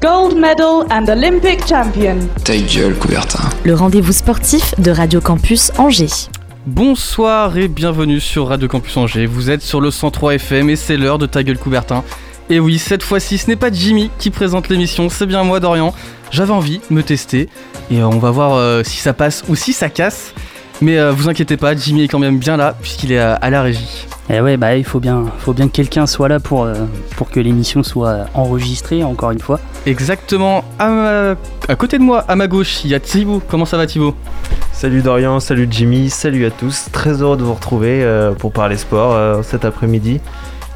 Gold medal and Olympic champion. Ta gueule, Coubertin. le rendez-vous sportif de Radio Campus Angers. Bonsoir et bienvenue sur Radio Campus Angers. Vous êtes sur le 103 FM et c'est l'heure de Ta gueule Coubertin. Et oui, cette fois-ci, ce n'est pas Jimmy qui présente l'émission, c'est bien moi, Dorian. J'avais envie de me tester et on va voir euh, si ça passe ou si ça casse. Mais euh, vous inquiétez pas, Jimmy est quand même bien là puisqu'il est à, à la régie. Eh ouais, bah il faut bien, faut bien que quelqu'un soit là pour, euh, pour que l'émission soit enregistrée, encore une fois. Exactement, à, ma- à côté de moi, à ma gauche, il y a Thibaut. Comment ça va Thibaut? Salut Dorian, salut Jimmy, salut à tous. Très heureux de vous retrouver euh, pour parler sport euh, cet après-midi.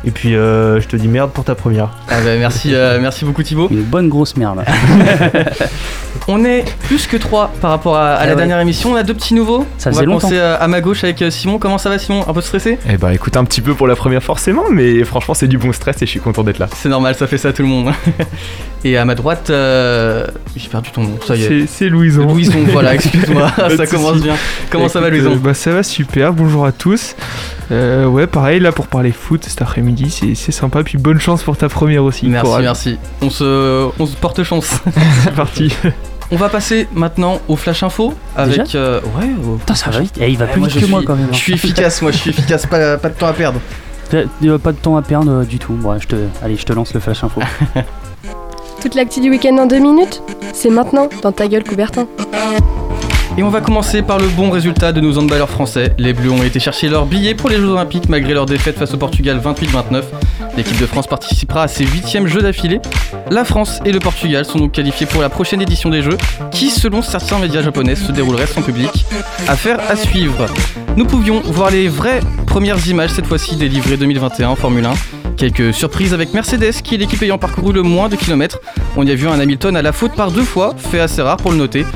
Et puis euh, je te dis merde pour ta première. Ah bah, merci, euh, merci beaucoup Thibaut. Une bonne grosse merde. On est plus que trois par rapport à, à Ah la ouais. dernière émission. On a deux petits nouveaux. Ça On faisait va commencer euh, à ma gauche avec euh, Simon. Comment ça va Simon? Un peu stressé? Eh bah écoute un petit peu pour la première forcément, mais franchement c'est du bon stress et je suis content d'être là. C'est normal, ça fait ça à tout le monde. Et à ma droite, euh, j'ai perdu ton nom. Ça y est. C'est- Louison. Louison, voilà, excuse-moi, ça commence bien. Comment ça va Louison? euh, Bah ça va super, bonjour à tous. Euh, ouais pareil là pour parler foot cet après-midi, c'est- c'est sympa. Puis bonne chance pour ta première aussi. Merci, merci. On se, on se porte chance. C'est parti. On va passer maintenant au flash info avec. euh, ouais. au- Putain, ça va vite. Eh, il va Eh, plus moi, vite que moi quand même. hein. Je suis efficace, moi, je suis efficace, pas, pas de temps à perdre. Pas de temps à perdre euh, du tout. Bon, je te, allez, je te lance le flash info. Toute l'actu du week-end en deux minutes C'est maintenant dans ta gueule Coubertin. Et on va commencer par le bon résultat de nos handballeurs français. Les Bleus ont été chercher leur billet pour les Jeux Olympiques malgré leur défaite face au Portugal 28-29. L'équipe de France participera à ses huitièmes Jeux d'affilée. La France et le Portugal sont donc qualifiés pour la prochaine édition des Jeux, qui, selon certains médias japonais, se déroulerait sans public. Affaire à suivre. Nous pouvions voir les vraies premières images cette fois-ci des livrets 2021 en Formule 1. Quelques surprises avec Mercedes, qui est l'équipe ayant parcouru le moins de kilomètres. On y a vu un Hamilton à la faute par deux fois, fait assez rare pour le noter.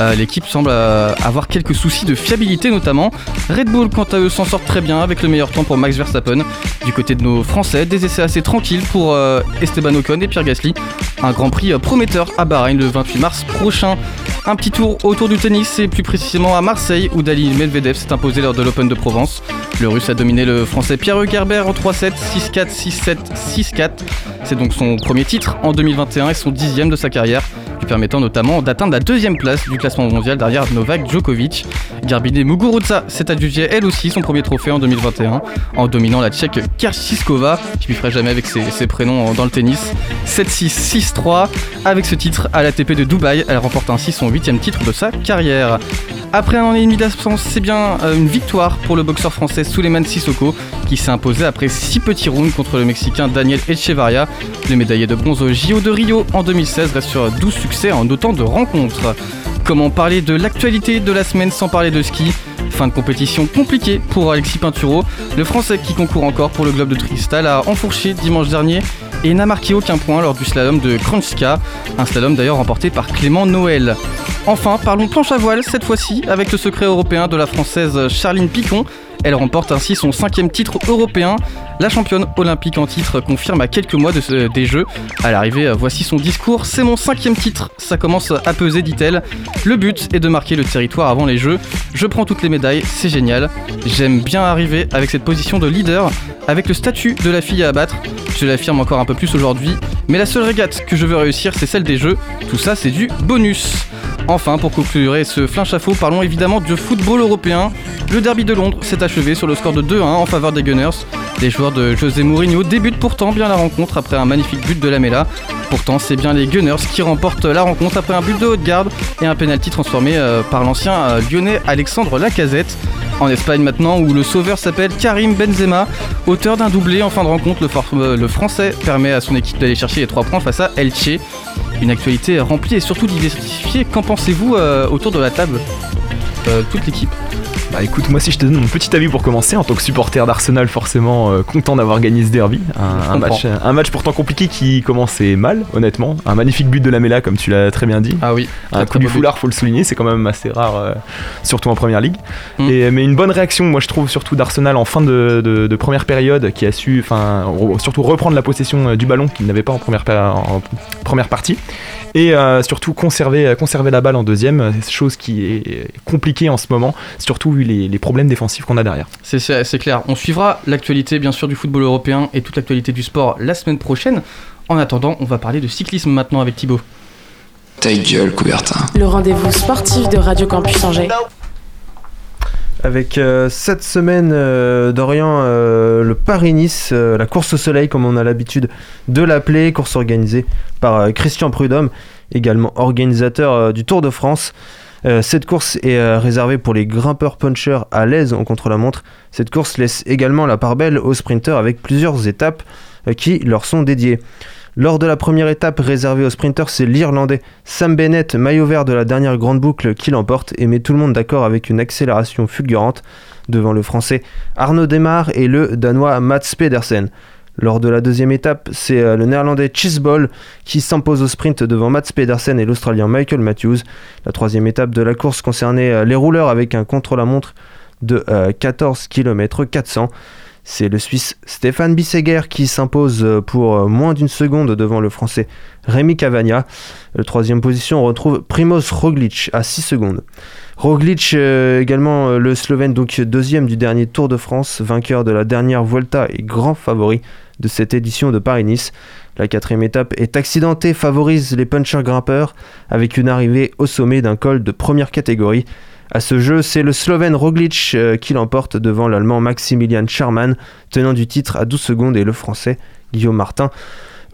Euh, L'équipe semble euh, avoir quelques soucis de fiabilité notamment. Red Bull quant à eux s'en sort très bien avec le meilleur temps pour Max Verstappen. Du côté de nos Français, des essais assez tranquilles pour euh, Esteban Ocon et Pierre Gasly. Un Grand Prix prometteur à Bahreïn le 28 mars prochain. Un petit tour autour du tennis et plus précisément à Marseille où Dali Medvedev s'est imposé lors de l'Open de Provence. Le russe a dominé le français Pierre Gerber en 3-7, 6-4, 6-7, 6-4. C'est donc son premier titre en 2021 et son dixième de sa carrière, lui permettant notamment d'atteindre la deuxième place du classement mondial derrière Novak Djokovic. Garbine Muguruza s'est adjugé elle aussi son premier trophée en 2021 en dominant la tchèque Kerchiskova, je lui ferai jamais avec ses, ses prénoms dans le tennis, 7-6, 6-3. Avec ce titre à l'ATP de Dubaï, elle remporte ainsi son huitième titre de sa carrière. Après un an et demi d'absence, c'est bien euh, une victoire pour le boxeur français Suleiman Sissoko qui s'est imposé après 6 petits rounds contre le Mexicain Daniel Echevarria. Le médaillé de bronze au JO de Rio en 2016 reste sur 12 succès en autant de rencontres. Comment parler de l'actualité de la semaine sans parler de ski Fin de compétition compliquée pour Alexis Pinturo. Le Français qui concourt encore pour le Globe de Cristal a enfourché dimanche dernier et n'a marqué aucun point lors du slalom de Kranjska, un slalom d'ailleurs remporté par Clément Noël. Enfin, parlons planche à voile cette fois-ci avec le secret européen de la française Charline Picon. Elle remporte ainsi son cinquième titre européen. La championne olympique en titre confirme à quelques mois des Jeux. À l'arrivée, voici son discours. C'est mon cinquième titre. Ça commence à peser, dit-elle. Le but est de marquer le territoire avant les Jeux. Je prends toutes les médailles, c'est génial. J'aime bien arriver avec cette position de leader, avec le statut de la fille à abattre. Je l'affirme encore un peu plus aujourd'hui. Mais la seule régate que je veux réussir, c'est celle des Jeux. Tout ça, c'est du bonus. Enfin, pour conclure ce flinch à parlons évidemment du football européen. Le derby de Londres s'est achevé sur le score de 2-1 en faveur des Gunners. Les joueurs de José Mourinho débutent pourtant bien la rencontre après un magnifique but de Lamela. Pourtant, c'est bien les Gunners qui remportent la rencontre après un but de haute garde et un penalty transformé euh, par l'ancien euh, lyonnais Alexandre Lacazette. En Espagne maintenant, où le sauveur s'appelle Karim Benzema, auteur d'un doublé en fin de rencontre, le, euh, français permet à son équipe d'aller chercher les 3 points face à Elche. Une actualité remplie et surtout diversifiée. Qu'en pensez-vous euh, autour de la table Euh, Toute l'équipe? Bah écoute, moi si je te donne mon petit avis pour commencer, en tant que supporter d'Arsenal, forcément euh, content d'avoir gagné ce derby. Un, un match, un match pourtant compliqué qui commençait mal, honnêtement. Un magnifique but de Lamela, comme tu l'as très bien dit. Ah oui. Un coup du foulard, faut le souligner, c'est quand même assez rare, euh, surtout en première ligue. Mm. Et, mais une bonne réaction, moi je trouve, surtout d'Arsenal en fin de, de, de, première période, qui a su, enfin, surtout reprendre la possession euh, du ballon qu'il n'avait pas en première, en première partie. Et euh, surtout conserver, conserver la balle en deuxième, chose qui est compliquée en ce moment, surtout vu les, les problèmes défensifs qu'on a derrière. C'est clair. On suivra l'actualité bien sûr du football européen et toute l'actualité du sport la semaine prochaine. En attendant, on va parler de cyclisme maintenant avec Thibaut. Ta gueule, Coubertin. Le rendez-vous sportif de Radio Campus Angers. Avec euh, cette semaine euh, d'Orient, euh, le Paris-Nice, euh, la course au soleil comme on a l'habitude de l'appeler, course organisée par euh, Christian Prudhomme, également organisateur euh, du Tour de France. Cette course est réservée pour les grimpeurs punchers à l'aise en contre-la-montre. Cette course laisse également la part belle aux sprinteurs avec plusieurs étapes qui leur sont dédiées. Lors de la première étape réservée aux sprinters, c'est l'Irlandais Sam Bennett, maillot vert de la dernière grande boucle, qui l'emporte et met tout le monde d'accord avec une accélération fulgurante devant le Français Arnaud Demar et le Danois Mats Pedersen. Lors de la deuxième étape, c'est le néerlandais Chisball qui s'impose au sprint devant Mats Pedersen et l'australien Michael Matthews. La troisième étape de la course concernait les rouleurs avec un contre-la-montre de 14 km 400. C'est le Suisse Stéphane Bisseguer qui s'impose pour moins d'une seconde devant le Français Rémi Cavagna. La troisième position, on retrouve Primoz Roglic à 6 secondes. Roglic, euh, également euh, le Slovène, donc deuxième du dernier Tour de France, vainqueur de la dernière Vuelta et grand favori de cette édition de Paris-Nice. La quatrième étape est accidentée, favorise les punchers grimpeurs avec une arrivée au sommet d'un col de première catégorie. À ce jeu, c'est le Slovène Roglic euh, qui l'emporte devant l'Allemand Maximilian Charman, tenant du titre à 12 secondes, et le Français Guillaume Martin,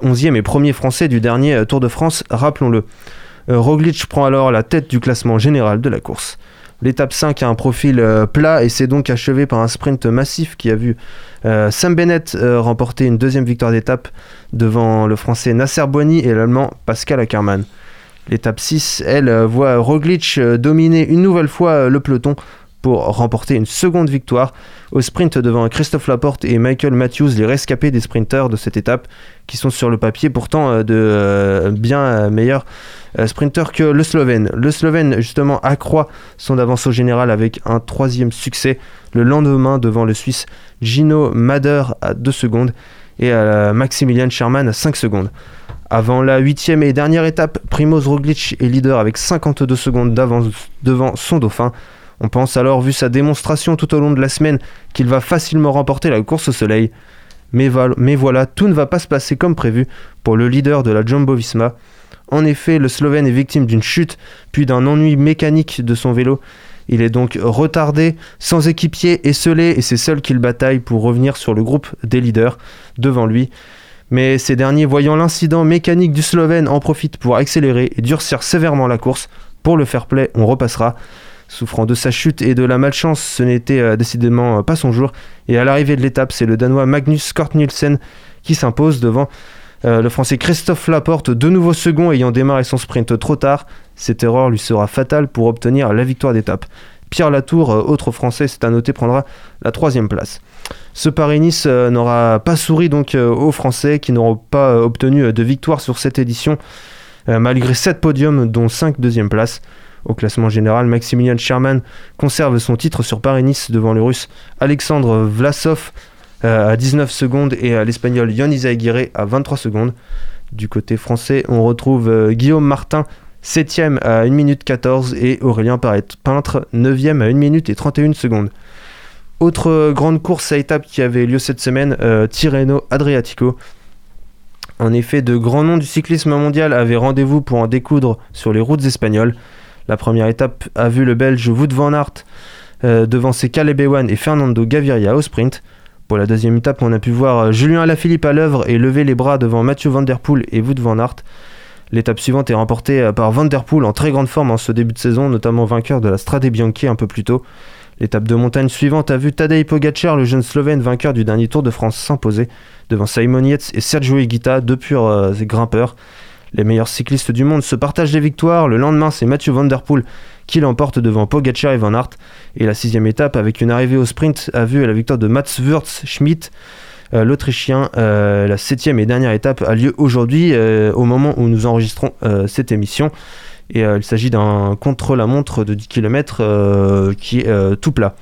11e et premier Français du dernier Tour de France, rappelons-le. Euh, Roglic prend alors la tête du classement général de la course. L'étape 5 a un profil euh, plat et s'est donc achevé par un sprint massif qui a vu euh, Sam Bennett euh, remporter une deuxième victoire d'étape devant le français Nasser Boigny et l'allemand Pascal Ackermann. L'étape 6, elle, voit Roglic dominer une nouvelle fois le peloton pour remporter une seconde victoire au sprint devant Christophe Laporte et Michael Matthews, les rescapés des sprinteurs de cette étape, qui sont sur le papier pourtant de euh, bien meilleurs euh, sprinteurs que le Slovène. Le Slovène justement accroît son avance au général avec un troisième succès le lendemain devant le Suisse Gino Mader à 2 secondes et Maximilian Sherman à 5 secondes. Avant la huitième et dernière étape, Primoz Roglic est leader avec 52 secondes d'avance devant son dauphin. On pense alors, vu sa démonstration tout au long de la semaine, qu'il va facilement remporter la course au soleil. Mais, voilà, tout ne va pas se passer comme prévu pour le leader de la Jumbo Visma. En effet, le Slovène est victime d'une chute, puis d'un ennui mécanique de son vélo. Il est donc retardé, sans équipier, esselé, et c'est seul qu'il bataille pour revenir sur le groupe des leaders devant lui. Mais ces derniers, voyant l'incident mécanique du Slovène, en profitent pour accélérer et durcir sévèrement la course. Pour le fair play, on repassera. Souffrant de sa chute et de la malchance, ce n'était euh, décidément pas son jour. Et à l'arrivée de l'étape, c'est le Danois Magnus Kort Nielsen qui s'impose devant euh, le Français Christophe Laporte, de nouveau second ayant démarré son sprint trop tard. Cette erreur lui sera fatale pour obtenir la victoire d'étape. Pierre Latour, euh, autre Français, c'est à noter, prendra la troisième place. Ce Paris-Nice euh, n'aura pas souri donc aux Français qui n'auront pas obtenu de victoire sur cette édition, malgré 7 podiums, dont 5 deuxième places. Au classement général, Maximilian Sherman conserve son titre sur Paris-Nice devant le russe Alexandre Vlasov euh, à 19 secondes et l'espagnol Yannis Aguirre à 23 secondes. Du côté français, on retrouve euh, Guillaume Martin 7ème à 1 minute 14 et Aurélien Peintre 9ème à 1 minute et 31 secondes. Autre grande course à étapes qui avait lieu cette semaine, euh, Tirreno Adriatico. En effet, de grands noms du cyclisme mondial avaient rendez-vous pour en découdre sur les routes espagnoles. La première étape a vu le Belge Wout van Aert euh, devancer Caleb et Fernando Gaviria au sprint. Pour la deuxième étape, on a pu voir euh, Julien Alaphilippe à l'œuvre et lever les bras devant Mathieu Van Der Poel et Wout van Aert. L'étape suivante est remportée euh, par Van Der Poel en très grande forme en ce début de saison, notamment vainqueur de la Strade Bianchi un peu plus tôt. L'étape de montagne suivante a vu Tadej Pogacar, le jeune Slovène vainqueur du dernier Tour de France, s'imposer devant Simon Yates et Sergio Higuita, deux purs grimpeurs. Les meilleurs cyclistes du monde se partagent les victoires. Le lendemain, c'est Mathieu Van qui l'emporte devant Pogacar et Van Aert. Et la sixième étape, avec une arrivée au sprint, a vu la victoire de Mats Wurz Schmidt, euh, l'Autrichien. Euh, la septième et dernière étape a lieu aujourd'hui, euh, au moment où nous enregistrons cette émission. Et il s'agit d'un contre-la-montre de 10 km qui est tout plat.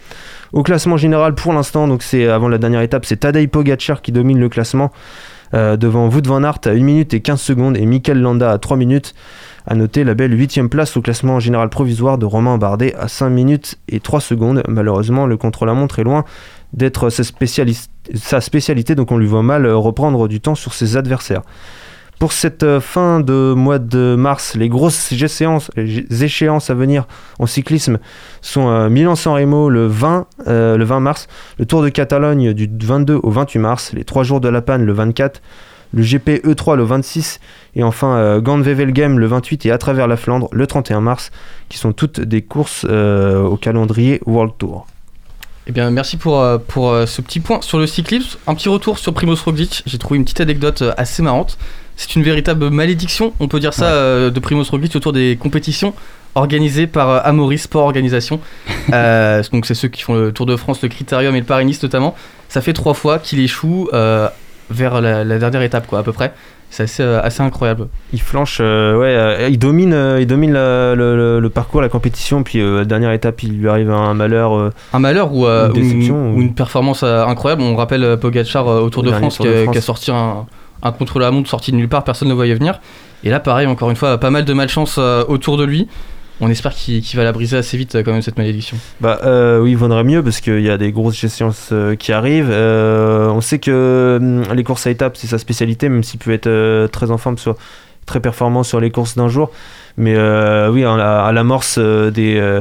Au classement général, pour l'instant, donc c'est avant la dernière étape, c'est Tadej Pogacar qui domine le classement euh, devant Wout van Aert à 1 minute et 15 secondes et Mikel Landa à 3 minutes. À noter la belle 8 place au classement général provisoire de Romain Bardet à 5 minutes et 3 secondes. Malheureusement, le contre-la-montre est loin d'être sa, spécialité, donc on lui voit mal reprendre du temps sur ses adversaires. Pour cette euh, fin de mois de mars, les grosses échéances, les échéances à venir en cyclisme sont euh, Milan-San Remo le 20, euh, le 20 mars, le Tour de Catalogne du 22 au 28 mars, les 3 jours de la panne le 24, le GP E3 le 26 et enfin euh, Gand-Wevelgem le 28 et à travers la Flandre le 31 mars, qui sont toutes des courses euh, au calendrier World Tour. Eh bien, merci pour, euh, pour euh, ce petit point sur le cyclisme. Un petit retour sur Primoz Roglic. J'ai trouvé une petite anecdote euh, assez marrante. C'est une véritable malédiction, on peut dire ça, euh, de Primoz Roglic autour des compétitions organisées par euh, Amaury Sport Organisation. Euh, donc, c'est ceux qui font le Tour de France, le Critérium et le Paris-Nice notamment. Ça fait trois fois qu'il échoue euh, vers la, la dernière étape, quoi, à peu près. C'est assez, euh, assez incroyable. Il flanche, euh, ouais, euh, il domine, euh, il domine la- le, le- le parcours, la compétition, puis la dernière étape, il lui arrive un malheur. Un malheur ou, Une ou déception, ou ou- une performance incroyable. On rappelle euh, Pogacar euh, au Tour Le de France, de France. qui a sorti un, un contre-la-montre sorti de nulle part, personne ne voyait venir. Et là, pareil, encore une fois, pas mal de malchance euh, autour de lui. On espère qu'il va la briser assez vite, euh, quand même, cette malédiction. Bah euh, oui, il vaudrait mieux parce qu'il y a des grosses échéances qui arrivent. On sait que hum, les courses à étapes, c'est sa spécialité, même s'il peut être très en forme, soit très performant sur les courses d'un jour. Mais euh, oui, à la- à l'amorce euh, des, euh,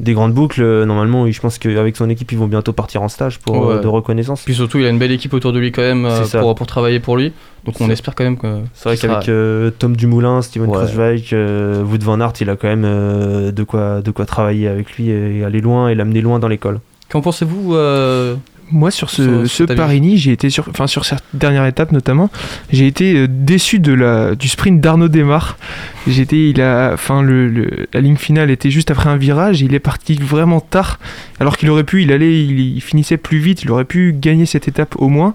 des grandes boucles, normalement, je pense qu'avec son équipe, ils vont bientôt partir en stage pour, Ouais. de reconnaissance. Puis surtout, il a une belle équipe autour de lui, quand même, pour, pour travailler pour lui. Donc on espère quand même que. C'est vrai sera- qu'avec euh, Tom Dumoulin, Steven Ouais. Euh, Wout van Aert, il a quand même de, quoi, de quoi travailler avec lui et aller loin et l'amener loin dans l'école. Qu'en pensez-vous euh, Moi, sur ce, ce Paris-Nice, j'ai été sur, enfin sur cette dernière étape notamment, j'ai été euh, déçu de la du sprint d'Arnaud Desmar. J'étais, il a, enfin le, le- la ligne finale était juste après un virage, il est parti vraiment tard, alors qu'il aurait pu, il allait, il, il finissait plus vite, il aurait pu gagner cette étape au moins.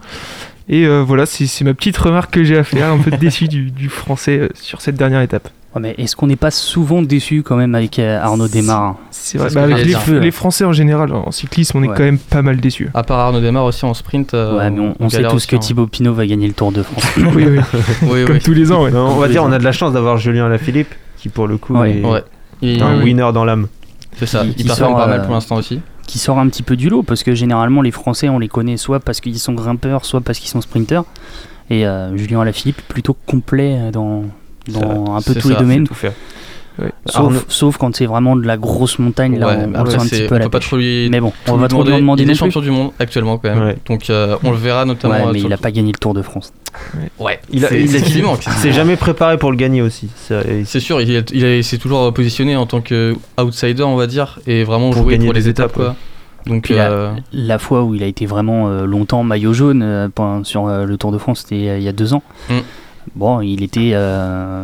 Et euh, voilà, c'est c'est ma petite remarque que j'ai à faire, un peu déçu du, du français euh, sur cette dernière étape. Ouais, mais est-ce qu'on n'est pas souvent déçu quand même avec euh, Arnaud Desmar C'est vrai, bah, que avec les, les Français en général en cyclisme, on est quand même pas mal déçus. À part Arnaud Demar aussi en sprint. euh, Ouais, mais on, on sait tous aussi, que hein. Thibaut Pinot va gagner le Tour de France. oui, oui. Oui, Comme oui. tous les ans, ouais. Non, on va dire, on a de la chance d'avoir Julien Lafilippe, qui pour le coup Ouais. est. Il- un winner dans l'âme. C'est ça, il qui performe sort, pas mal euh, pour l'instant aussi. qui sort un petit peu du lot parce que généralement les Français on les connaît soit parce qu'ils sont grimpeurs, soit parce qu'ils sont sprinteurs. Et euh, Julien Alaphilippe plutôt complet dans, dans un peu tous les domaines. Tout faire. Sauf, Arnaud- sauf quand c'est vraiment de la grosse montagne, là Ouais, on, on le un petit peu on à la peut pas trop lui. Mais bon, on va trop lui demander. Il est champion du monde actuellement quand même. Ouais. Donc euh, on le verra notamment. Ouais, euh, mais sur il le a pas gagné le Tour de France. Ouais, Il a- il. Il s'est jamais préparé pour le gagner aussi. C'est sûr, il, est- il, est- il s'est toujours positionné en tant que outsider, on va dire, et vraiment Pour jouer pour les étapes. étapes, quoi. Donc, la- euh, La fois où il a été vraiment euh, longtemps maillot jaune euh, sur euh, le Tour de France, c'était euh, il y a deux ans. Mm. Bon, il était, euh,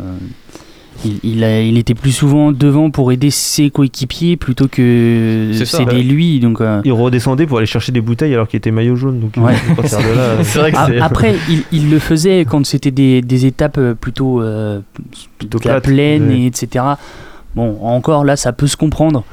il, il a- il était plus souvent devant pour aider ses coéquipiers plutôt que s'aider ouais. lui. Donc, euh, Il redescendait pour aller chercher des bouteilles alors qu'il était maillot jaune. Donc, Ouais. à partir de là, c'est vrai que a- c'est. après, il, il le faisait quand c'était des, des étapes euh, plutôt, euh, plutôt de la plate. plaine, Ouais. et etc. Bon, encore là, ça peut se comprendre.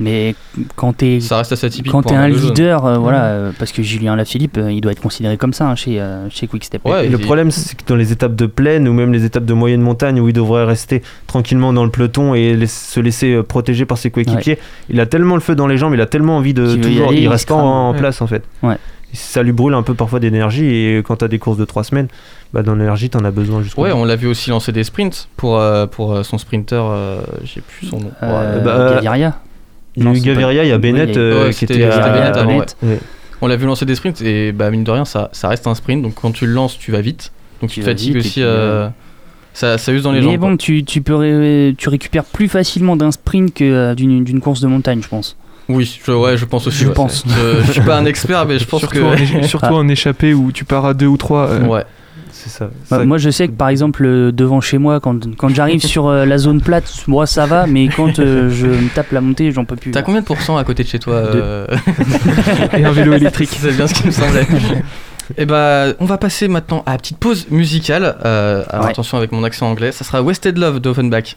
Mais quand t'es Ça reste assez atypique. quand t'es un leader, euh, voilà, euh, parce que Julien Lafilippe, euh, il doit être considéré comme ça hein, chez, euh, chez Quickstep. Ouais, Et le il- problème, c'est que dans les étapes de plaine ou même les étapes de moyenne montagne où il devrait rester tranquillement dans le peloton et laiss- se laisser euh, protéger par ses coéquipiers, il a tellement le feu dans les jambes, il a tellement envie de y toujours. aller, il il reste pas en, crame. en Ouais. place en fait. Ouais. Ça lui brûle un peu parfois d'énergie et quand t'as des courses de 3 semaines, bah, dans l'énergie, t'en as besoin jusqu'au Ouais, bout. on l'a vu aussi lancer des sprints pour, euh, pour son sprinter, euh, j'ai plus son nom. Euh, Ouais. bah, Gaviria. Il y a eu Gaviria, il y a Bennett euh, qui était à- Bennett. On l'a vu lancer des sprints et bah, mine de rien, ça, ça reste un sprint. Donc quand tu le lances, tu vas vite. Donc tu te fatigues aussi. euh, euh, ça, ça use dans les Mais jambes. bon, tu, tu, peux ré- tu récupères plus facilement d'un sprint que euh, d'une course de montagne, je pense. Oui, je, ouais, je pense aussi. Je ouais. pense. Je, je suis pas un expert, mais je pense surtout, que. en, surtout Ah. en échappé où tu pars à deux ou trois. euh, Ouais. C'est ça. Bah, Ça- moi, je sais que par exemple, euh, devant chez moi, quand, quand j'arrive sur euh, la zone plate, moi ça va, mais quand euh, je me tape la montée, j'en peux plus. T'as combien de pourcents à côté de chez toi euh, Et un vélo électrique. C'est bien ce qui me semblait. Et bah, on va passer maintenant à la petite pause musicale. Euh, alors Ouais. attention avec mon accent anglais, ça sera Wasted Love d'Offenbach.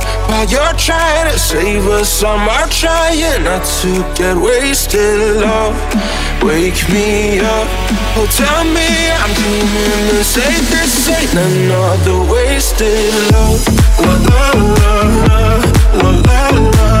While you're trying to save us, I'm trying not to get wasted. Love, wake me up. Oh, tell me I'm dreaming the. This ain't another wasted love. La la la la la la la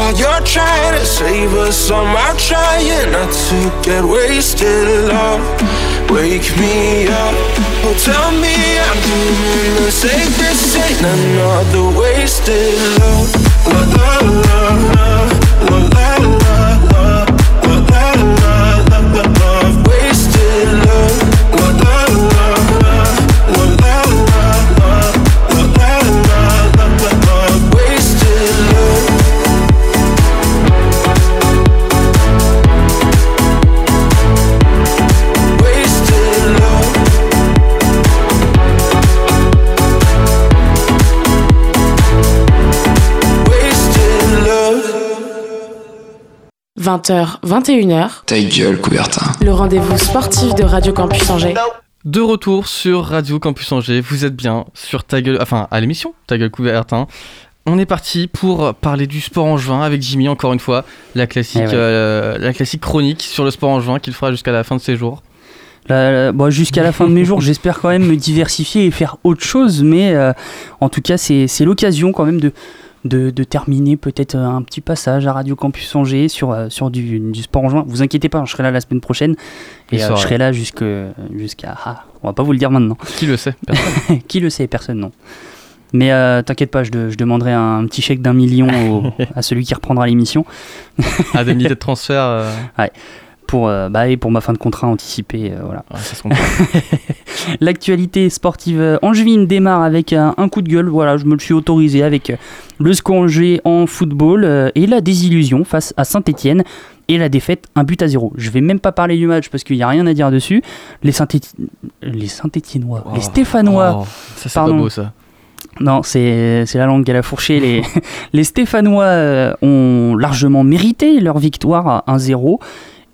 while you're trying to save us. I'm out trying not to get wasted. Love, wake me up. Oh, tell me I'm doing the. This ain't another wasted love. La la la la la la la 20h, 21h, Ta gueule, Coubertin. le rendez-vous sportif de Radio Campus Angers. De retour sur Radio Campus Angers, vous êtes bien sur ta gueule, enfin à l'émission Ta gueule couverte. hein. On est parti pour parler du sport en juin avec Jimmy encore une fois, la classique, Eh ouais. euh, la classique chronique sur le sport en juin qu'il fera jusqu'à la fin de ses jours. Bon, Jusqu'à la fin de mes jours, j'espère quand même me diversifier et faire autre chose, mais euh, en tout cas, c'est l'occasion quand même de, de, de terminer peut-être un petit passage à Radio Campus Angers sur, euh, sur du, du sport en juin. Vous inquiétez pas, je serai là la semaine prochaine et euh, je serai là jusqu'à. ah, on va pas vous le dire maintenant. Qui le sait. Qui le sait Personne, non. Mais euh, t'inquiète pas, je, de- je demanderai un petit chèque d'un million au- à celui qui reprendra l'émission. À des milliers de transferts. euh, Ouais. Pour, euh, bah, et pour ma fin de contrat anticipée, euh, voilà. ouais. L'actualité sportive euh, angevine démarre avec un, un coup de gueule. Voilà, je me le suis autorisé avec le SCO Angers en football euh, et la désillusion face à Saint-Etienne et la défaite, un but à zéro. Je vais même pas parler du match parce qu'il n'y a rien à dire dessus. Les Saint-Éti- les Saint-Étiennois, les Stéphanois. Oh, ça c'est pas beau ça. Non, c'est c'est la langue qu'elle a fourché. Les, les Stéphanois ont largement mérité leur victoire à 1-0.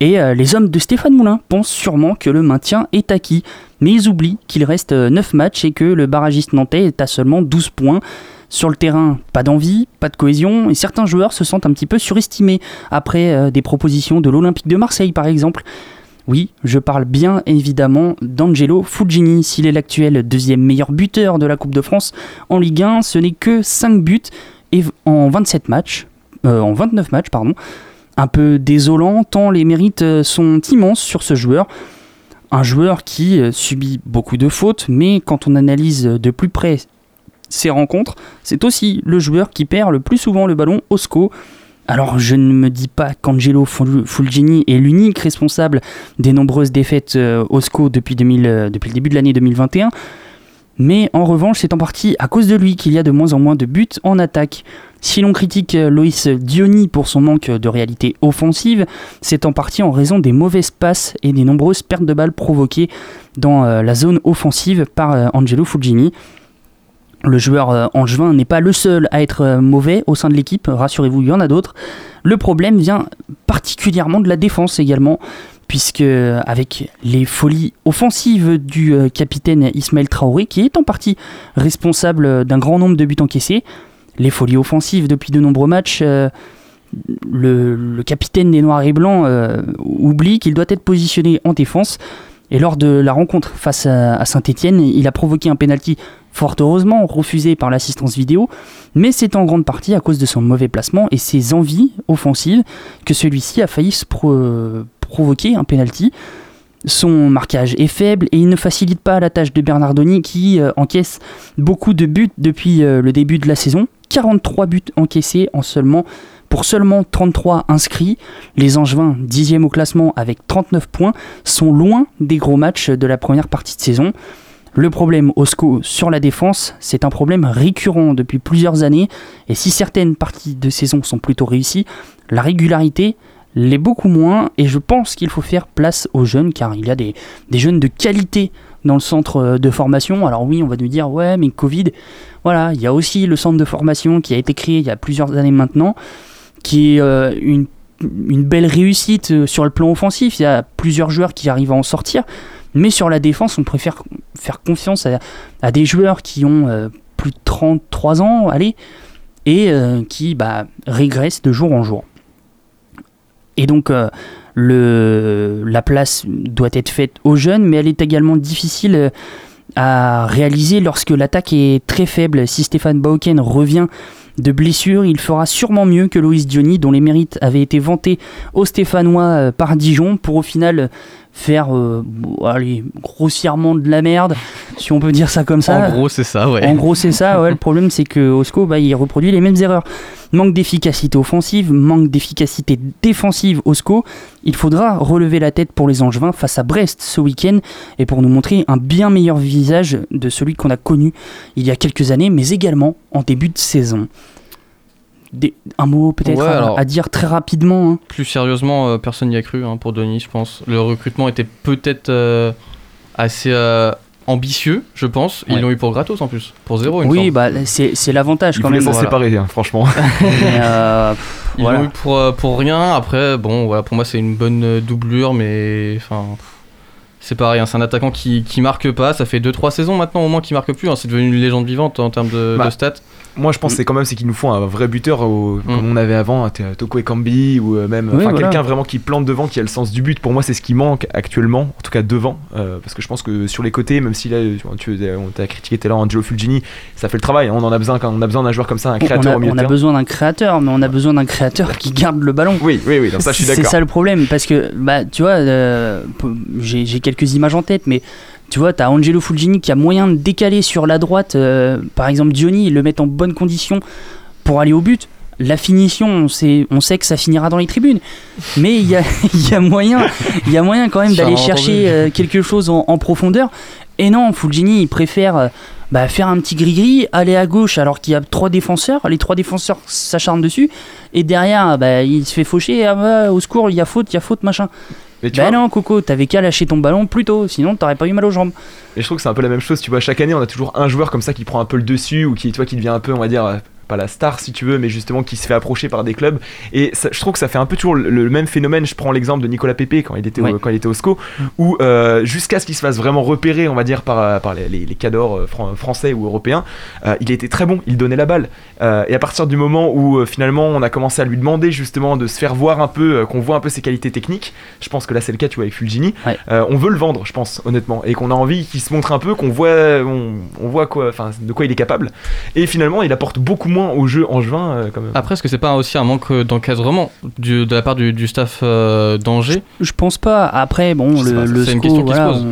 Et euh, les hommes de Stéphane Moulin pensent sûrement que le maintien est acquis. Mais ils oublient qu'il reste 9 matchs et que le barragiste nantais est à seulement 12 points. Sur le terrain, pas d'envie, pas de cohésion, et certains joueurs se sentent un petit peu surestimés après euh, des propositions de l'Olympique de Marseille par exemple. Oui, je parle bien évidemment d'Angelo Fuggini. S'il est l'actuel deuxième meilleur buteur de la Coupe de France en Ligue 1, ce n'est que 5 buts en 27 matchs, euh, en 29 matchs, pardon. Un peu désolant tant les mérites euh, sont immenses sur ce joueur. Un joueur qui euh, subit beaucoup de fautes, mais quand on analyse de plus près ses rencontres, c'est aussi le joueur qui perd le plus souvent le ballon au SCO. Alors je ne me dis pas qu'Angelo Ful- Fulgini est l'unique responsable des nombreuses défaites euh, au SCO depuis, 2000, depuis le début de l'année 2021, mais en revanche c'est en partie à cause de lui qu'il y a de moins en moins de buts en attaque. Si l'on critique euh, Loïs Diony pour son manque de réalité offensive, c'est en partie en raison des mauvaises passes et des nombreuses pertes de balles provoquées dans euh, la zone offensive par euh, Angelo Fulgini. Le joueur angevin n'est pas le seul à être mauvais au sein de l'équipe, rassurez-vous, il y en a d'autres. Le problème vient particulièrement de la défense également, puisque avec les folies offensives du capitaine Ismaël Traoré, qui est en partie responsable d'un grand nombre de buts encaissés, les folies offensives depuis de nombreux matchs, euh, le, capitaine des Noirs et Blancs euh, oublie qu'il doit être positionné en défense. Et lors de la rencontre face à, Saint-Etienne, il a provoqué un penalty fort heureusement refusé par l'assistance vidéo, mais c'est en grande partie à cause de son mauvais placement et ses envies offensives que celui-ci a failli se pro- provoquer un penalty. Son marquage est faible et il ne facilite pas la tâche de Bernardoni qui euh, encaisse beaucoup de buts depuis le début de la saison. 43 buts encaissés en seulement pour seulement 33 inscrits. Les Angevins, 10e au classement avec 39 points, sont loin des gros matchs de la première partie de saison. Le problème au SCO sur la défense, c'est un problème récurrent depuis plusieurs années, et si certaines parties de saison sont plutôt réussies, la régularité l'est beaucoup moins, et je pense qu'il faut faire place aux jeunes, car il y a des jeunes de qualité dans le centre euh, de formation. Alors oui, on va nous dire, ouais, mais Covid, voilà, il y a aussi le centre de formation qui a été créé il y a plusieurs années maintenant, qui est euh, une, belle réussite euh, sur le plan offensif. Il y a plusieurs joueurs qui arrivent à en sortir. Mais sur la défense, on préfère faire confiance à, des joueurs qui ont plus de 33 ans, allez, et qui bah, régressent de jour en jour. Et donc, le, la place doit être faite aux jeunes, mais elle est également difficile euh, à réaliser lorsque l'attaque est très faible. Si Stéphane Bauken revient de blessure, il fera sûrement mieux que Loïs Diony, dont les mérites avaient été vantés aux Stéphanois euh, par Dijon, pour au final faire euh, allez, grossièrement de la merde, si on peut dire ça comme ça. En gros, c'est ça, ouais. En gros, c'est ça. Ouais, le problème, c'est que Osco, bah, il reproduit les mêmes erreurs. Manque d'efficacité offensive, manque d'efficacité défensive Osco. Il faudra relever la tête pour les Angevins face à Brest ce week-end et pour nous montrer un bien meilleur visage de celui qu'on a connu il y a quelques années, mais également en début de saison. Des- un mot peut-être Ouais, à, dire très rapidement. hein. Plus sérieusement, euh, personne n'y a cru hein, pour Denis, je pense. Le recrutement était peut-être euh, assez euh, ambitieux, je pense. Ils Ouais. l'ont eu pour gratos en plus, pour zéro. me Oui, bah, c'est c'est l'avantage quand même. s'en voilà. séparer, hein, franchement. Mais, euh, pff, Ils voilà. l'ont eu pour, pour rien. Après, bon, voilà, pour moi, c'est une bonne doublure, mais enfin. C'est pareil, hein, c'est un attaquant qui, qui marque pas. Ça fait 2-3 saisons maintenant au moins qu'il marque plus. hein. C'est devenu une légende vivante en termes de, Bah, de stats. Moi, je pense que c'est quand même c'est qu'il nous faut un vrai buteur au- comme on avait avant, t- Toko Ekambi ou euh, même Oui, enfin, voilà. quelqu'un vraiment qui plante devant, qui a le sens du but. Pour moi, c'est ce qui manque actuellement, en tout cas devant, euh, parce que je pense que sur les côtés, même si là, tu, on t'a critiqué tout à l'heure Angelo Fulgini, ça fait le travail. hein. on en a besoin, quand on a besoin d'un joueur comme ça, un On créateur a, au milieu on a terrain. besoin d'un créateur, mais on a besoin d'un créateur qui garde le ballon. Oui, oui, oui. ça, je suis C'est d'accord. ça le problème, parce que, bah, tu vois, euh, j'ai quelques images en tête, mais tu vois, t'as Angelo Fulgini qui a moyen de décaler sur la droite, euh, par exemple Diony, le mettre en bonne condition pour aller au but. La finition, on sait, on sait que ça finira dans les tribunes, mais il y a, y a moyen, y a moyen quand même d'aller chercher euh, quelque chose en, en profondeur. Et non, Fulgini, il préfère euh, bah, faire un petit gris-gris, aller à gauche alors qu'il y a trois défenseurs, les trois défenseurs s'acharnent dessus, et derrière, bah, il se fait faucher, ah bah, au secours, il y a faute, il y a faute, machin. Mais tu vois- non, Coco, t'avais qu'à lâcher ton ballon plus tôt, sinon t'aurais pas eu mal aux jambes. Et je trouve que c'est un peu la même chose, tu vois, chaque année on a toujours un joueur comme ça qui prend un peu le dessus ou qui, tu vois, qui devient un peu, on va dire, pas la star si tu veux, mais justement qui se fait approcher par des clubs. Et ça- je trouve que ça fait un peu toujours le, le même phénomène. Je prends l'exemple de Nicolas Pepe quand il était, Ouais. au, quand il était au SCO, où euh, jusqu'à ce qu'il se fasse vraiment repérer, on va dire, par, euh, par les, les, les cadors euh, fran- français ou européens, euh, il était très bon, il donnait la balle. Euh, et à partir du moment où finalement on a commencé à lui demander justement de se faire voir un peu, qu'on voit un peu ses qualités techniques, je pense que là c'est le cas, tu vois, avec Fulgini, Ouais. on veut le vendre, je pense, honnêtement, et qu'on a envie qu'il se montre un peu, qu'on voit, on, on voit quoi, enfin, de quoi il est capable. Et finalement, il apporte beaucoup moins au jeu angevin, euh, quand même. Après, est-ce que c'est pas aussi un manque d'encadrement du- de la part du, du staff euh, d'Angers? Je pense pas. Après, bon, le, le c'est une question qui se pose.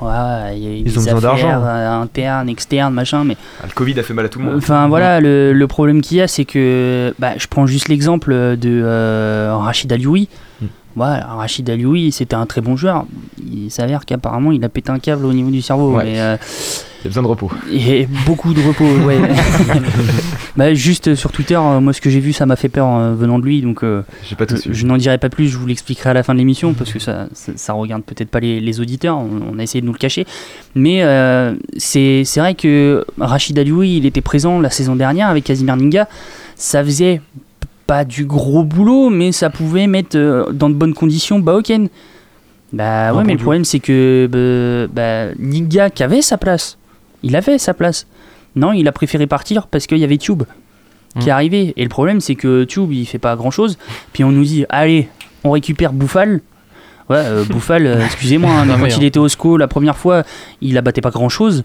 on- y a eu Ils des ont besoin d'argent. euh, internes, externes, machin, mais Ah, le Covid a fait mal à tout le monde. Enfin voilà, le, le problème qu'il y a, c'est que bah, je prends juste l'exemple de euh, Rachid Alioui. Hmm. Voilà, Rachid Alioui, c'était un très bon joueur. Il s'avère qu'apparemment, il a pété un câble au niveau du cerveau. Ouais. Mais, euh, Il y a besoin de repos. Et beaucoup de repos, ouais. bah, juste sur Twitter, euh, moi ce que j'ai vu, ça m'a fait peur euh, venant de lui, donc euh, J'ai pas tout je, n'en dirai pas plus, je vous l'expliquerai à la fin de l'émission, parce que ça, ça, ça regarde peut-être pas les, les auditeurs, on, on a essayé de nous le cacher. Mais euh, c'est vrai que Rachid Alioui, il était présent la saison dernière avec Casimir Ninga, ça faisait pas du gros boulot, mais ça pouvait mettre euh, dans de bonnes conditions Baoken. Bah ouais, mais le problème c'est que bah, bah, Ninga qui avait sa place, il avait sa place. Non, il a préféré partir parce qu'il y avait Tube qui est arrivé. Et le problème c'est que Tube il fait pas grand chose. Puis on nous dit allez, on récupère Bouffal. Ouais, euh, Bouffal, euh, excusez-moi, hein, mais mais, quand il était au SCO la première fois, il abattait pas grand chose.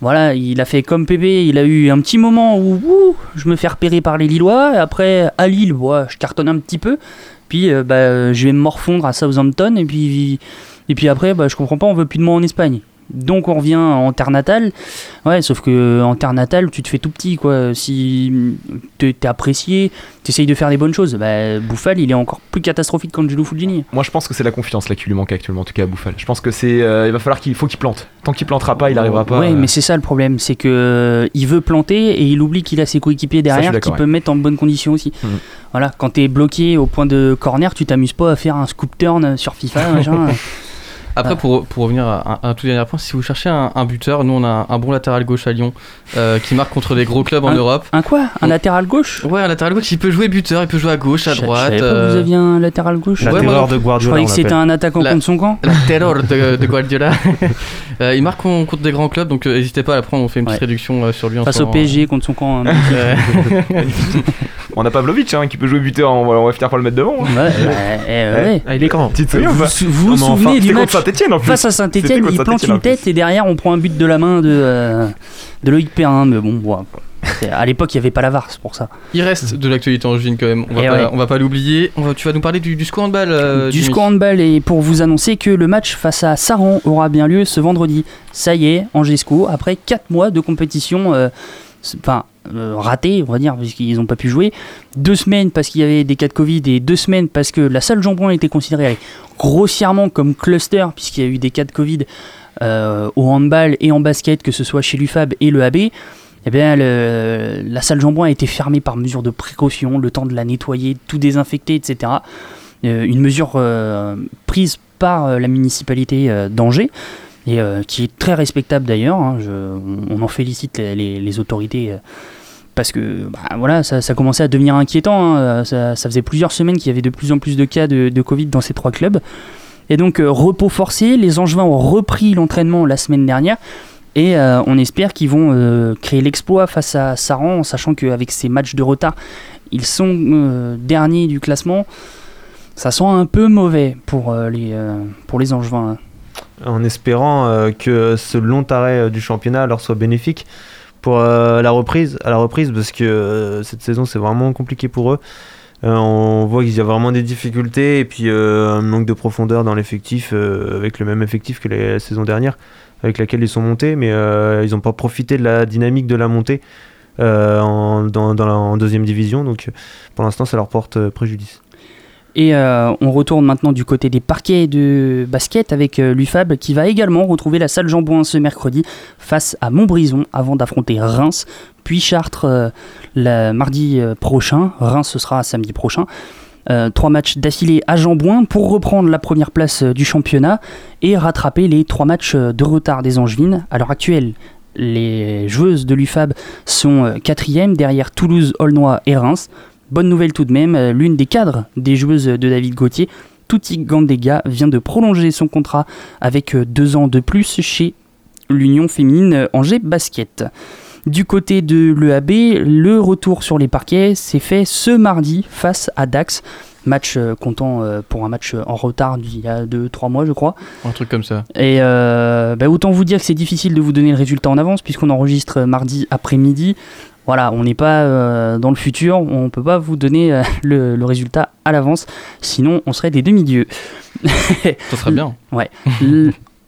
Voilà, il a fait comme PB, il a eu un petit moment où ouh, je me fais repérer par les Lillois. Après, à Lille, ouais, je cartonne un petit peu. Puis euh, bah, je vais me morfondre à Southampton. Et puis, et puis après, bah, je comprends pas, on veut plus de moi en Espagne. Donc on revient en terre natale. Ouais, sauf que en terre natale, tu te fais tout petit, quoi. Si t'es apprécié, t'essayes de faire des bonnes choses. Bah, Bouffal, il est encore plus catastrophique qu'Angelo Fulgini. Moi, je pense que c'est la confiance là qui lui manque actuellement, en tout cas à Bouffal. Je pense que c'est, euh, il va falloir qu'il faut qu'il plante. Tant qu'il plantera pas, il arrivera pas. Ouais, euh, mais c'est ça le problème, c'est que euh, il veut planter et il oublie qu'il a ses coéquipiers derrière qui d'accord, peut mettre en bonne condition aussi. Mhm. Voilà, quand t'es bloqué au point de corner, tu t'amuses pas à faire un scoop turn sur FIFA, machin. Après, pour, pour revenir à un, un tout dernier point, si vous cherchez un, un buteur, nous on a un, un bon latéral gauche à Lyon euh, qui marque contre les gros clubs en Europe. Un quoi? Un latéral gauche? Ouais, un latéral gauche, il peut jouer buteur, il peut jouer à gauche, à Je- droite. Je pas que vous euh, aviez un latéral gauche. La Ouais, terreur moi, de Je Guardiola. croyais on que c'était un attaquant La- contre son camp. La terreur de, de Guardiola. Euh, il marque con- contre des grands clubs, donc euh, n'hésitez pas à la prendre, on fait une petite Ouais. réduction euh, sur lui en Face ce au. PSG contre son camp. hein. Ouais. On a Pavlovic hein, qui peut jouer buteur, on va, on va finir par le mettre devant. hein. Ouais, bah, eh, ouais. Ah, il est grand. Vous vous souvenez du match Saint-Etienne en plus. Face à Saint-Etienne, il plante une tête et derrière on prend un but de la main de, euh, de Loïc Perrin. Mais bon, c'est- à l'époque il n'y avait pas la VAR, c'est pour ça. Il reste de l'actualité en juin quand même, on va Eh pas, ouais. on va pas l'oublier. On va- Tu vas nous parler du, du score handball. euh, du Jimmy. score handball et pour vous annoncer que le match face à Saran aura bien lieu ce vendredi. Ça y est, Angesco, après 4 mois de compétition, euh, enfin euh, raté, on va dire, puisqu'ils n'ont pas pu jouer. Deux semaines parce qu'il y avait des cas de Covid et deux semaines parce que la salle Jambon a été considérée grossièrement comme cluster, puisqu'il y a eu des cas de Covid euh, au handball et en basket, que ce soit chez l'UFAB et le AB. Eh bien, la salle Jambon a été fermée par mesure de précaution, le temps de la nettoyer, tout désinfecter, etc. Euh, une mesure euh, prise par euh, la municipalité euh, d'Angers et euh, qui est très respectable d'ailleurs. hein. On, en félicite les, autorités euh, parce que bah, voilà, ça, ça commençait à devenir inquiétant. hein. Ça, ça faisait plusieurs semaines qu'il y avait de plus en plus de cas de, Covid dans ces trois clubs. Et donc euh, repos forcé, les Angevins ont repris l'entraînement la semaine dernière. Et euh, on espère qu'ils vont euh, créer l'exploit face à Saran, en sachant qu'avec ces matchs de retard, ils sont euh, derniers du classement. Ça sent un peu mauvais pour, euh, les, euh, pour les Angevins. hein. En espérant euh, que ce long arrêt euh, du championnat leur soit bénéfique pour euh, la reprise, à la reprise, parce que cette saison c'est vraiment compliqué pour eux. On voit qu'il y a vraiment des difficultés et puis un manque de profondeur dans l'effectif, avec le même effectif que la saison dernière, avec laquelle ils sont montés, mais ils n'ont pas profité de la dynamique de la montée en, deuxième division, donc pour l'instant ça leur porte préjudice. Et euh, on retourne maintenant du côté des parquets de basket avec euh, l'UFAB qui va également retrouver la salle Jambouin ce mercredi face à Montbrison avant d'affronter Reims, puis Chartres euh, le mardi prochain. Reims ce sera samedi prochain. Trois matchs d'affilée à Jambouin pour reprendre la première place du championnat et rattraper les trois matchs de retard des Angevines. À l'heure actuelle, les joueuses de l'UFAB sont quatrième derrière Toulouse, Aulnois et Reims. Bonne nouvelle tout de même, euh, l'une des cadres des joueuses de David Gauthier, Tuti Gandega, vient de prolonger son contrat avec euh, deux ans de plus chez l'Union féminine euh, Angers Basket. Du côté de l'EAB, le retour sur les parquets s'est fait ce mardi face à Dax. Match comptant pour un match en retard d'il y a 2-3 mois, je crois. Un truc comme ça. Et euh, bah, autant vous dire que c'est difficile de vous donner le résultat en avance puisqu'on enregistre mardi après-midi. Voilà, on n'est pas euh, dans le futur, on peut pas vous donner euh, le, le résultat à l'avance, sinon on serait des demi-dieux. Ça serait bien. Ouais.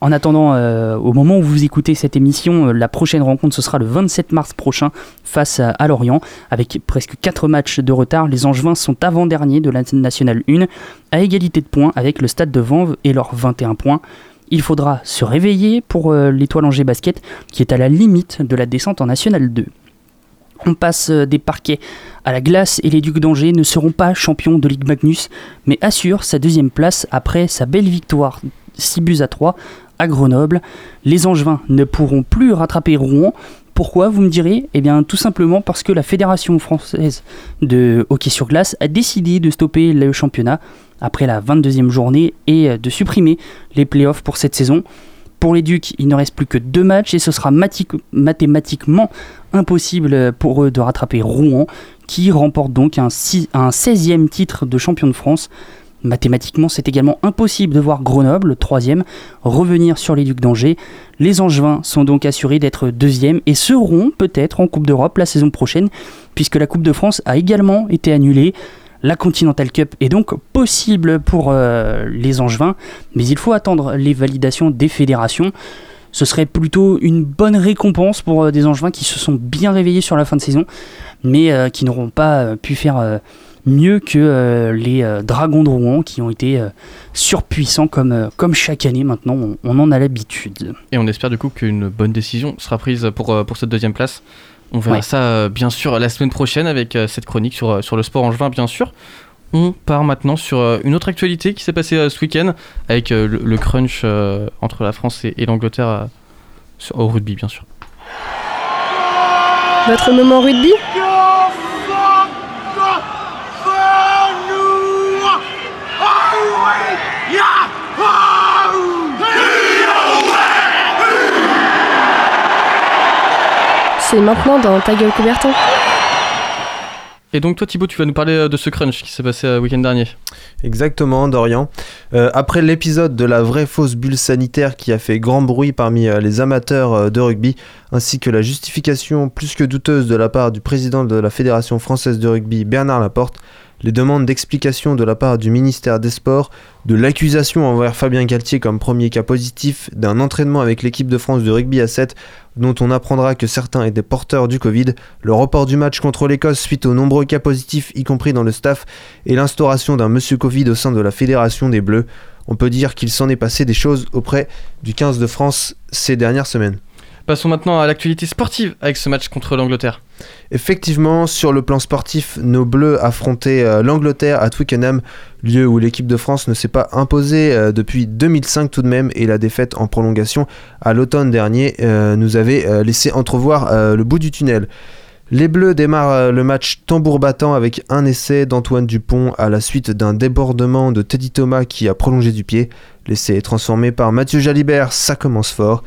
En attendant, euh, au moment où vous écoutez cette émission, euh, la prochaine rencontre ce sera le 27 mars prochain face à, à Lorient. Avec presque 4 matchs de retard, les Angevins sont avant-derniers de la Nationale 1 à égalité de points avec le Stade de Vanves et leurs 21 points. Il faudra se réveiller pour euh, l'étoile Angers Basket qui est à la limite de la descente en National 2. On passe euh, des parquets à la glace et les Ducs d'Angers ne seront pas champions de Ligue Magnus, mais assurent sa deuxième place après sa belle victoire 6 buts à 3 à Grenoble. Les Angevins ne pourront plus rattraper Rouen. Pourquoi, vous me direz? Eh bien, tout simplement parce que la Fédération française de hockey sur glace a décidé de stopper le championnat après la 22e journée et de supprimer les playoffs pour cette saison. Pour les Ducs, il ne reste plus que deux matchs et ce sera mathématiquement impossible pour eux de rattraper Rouen, qui remporte donc un, un 16e titre de champion de France. Mathématiquement, c'est également impossible de voir Grenoble, le troisième, revenir sur les Ducs d'Angers. Les Angevins sont donc assurés d'être deuxième et seront peut-être en Coupe d'Europe la saison prochaine, puisque la Coupe de France a également été annulée. La Continental Cup est donc possible pour euh, les Angevins, mais il faut attendre les validations des fédérations. Ce serait plutôt une bonne récompense pour euh, des Angevins qui se sont bien réveillés sur la fin de saison, mais euh, qui n'auront pas pu faire mieux que les Dragons de Rouen qui ont été surpuissants comme, comme chaque année maintenant, on, en a l'habitude. Et on espère du coup qu'une bonne décision sera prise pour, pour cette deuxième place. On verra ça euh, bien sûr la semaine prochaine avec euh, cette chronique sur, euh, sur le sport en juin bien sûr. On part maintenant sur une autre actualité qui s'est passée ce week-end avec le, crunch entre la France et, l'Angleterre au rugby bien sûr. Votre moment rugby? C'est maintenant dans Ta gueule Coubertin. Et donc toi Thibaut, tu vas nous parler euh, de ce crunch qui s'est passé le euh, week-end dernier. Exactement, Dorian. Euh, après l'épisode de la vraie fausse bulle sanitaire qui a fait grand bruit parmi les amateurs de rugby, ainsi que la justification plus que douteuse de la part du président de la Fédération française de rugby, Bernard Laporte, les demandes d'explication de la part du ministère des Sports, de l'accusation envers Fabien Galtier comme premier cas positif, d'un entraînement avec l'équipe de France de rugby à 7 dont on apprendra que certains étaient porteurs du Covid, le report du match contre l'Écosse suite aux nombreux cas positifs y compris dans le staff et l'instauration d'un monsieur Covid au sein de la Fédération des Bleus. On peut dire qu'il s'en est passé des choses auprès du 15 de France ces dernières semaines. Passons maintenant à l'actualité sportive avec ce match contre l'Angleterre. Effectivement, sur le plan sportif, nos Bleus affrontaient euh, l'Angleterre à Twickenham, lieu où l'équipe de France ne s'est pas imposée euh, depuis 2005 tout de même, et la défaite en prolongation à l'automne dernier euh, nous avait laissé entrevoir le bout du tunnel. Les Bleus démarrent le match tambour battant avec un essai d'Antoine Dupont à la suite d'un débordement de Teddy Thomas qui a prolongé du pied. L'essai est transformé par Mathieu Jalibert, ça commence fort.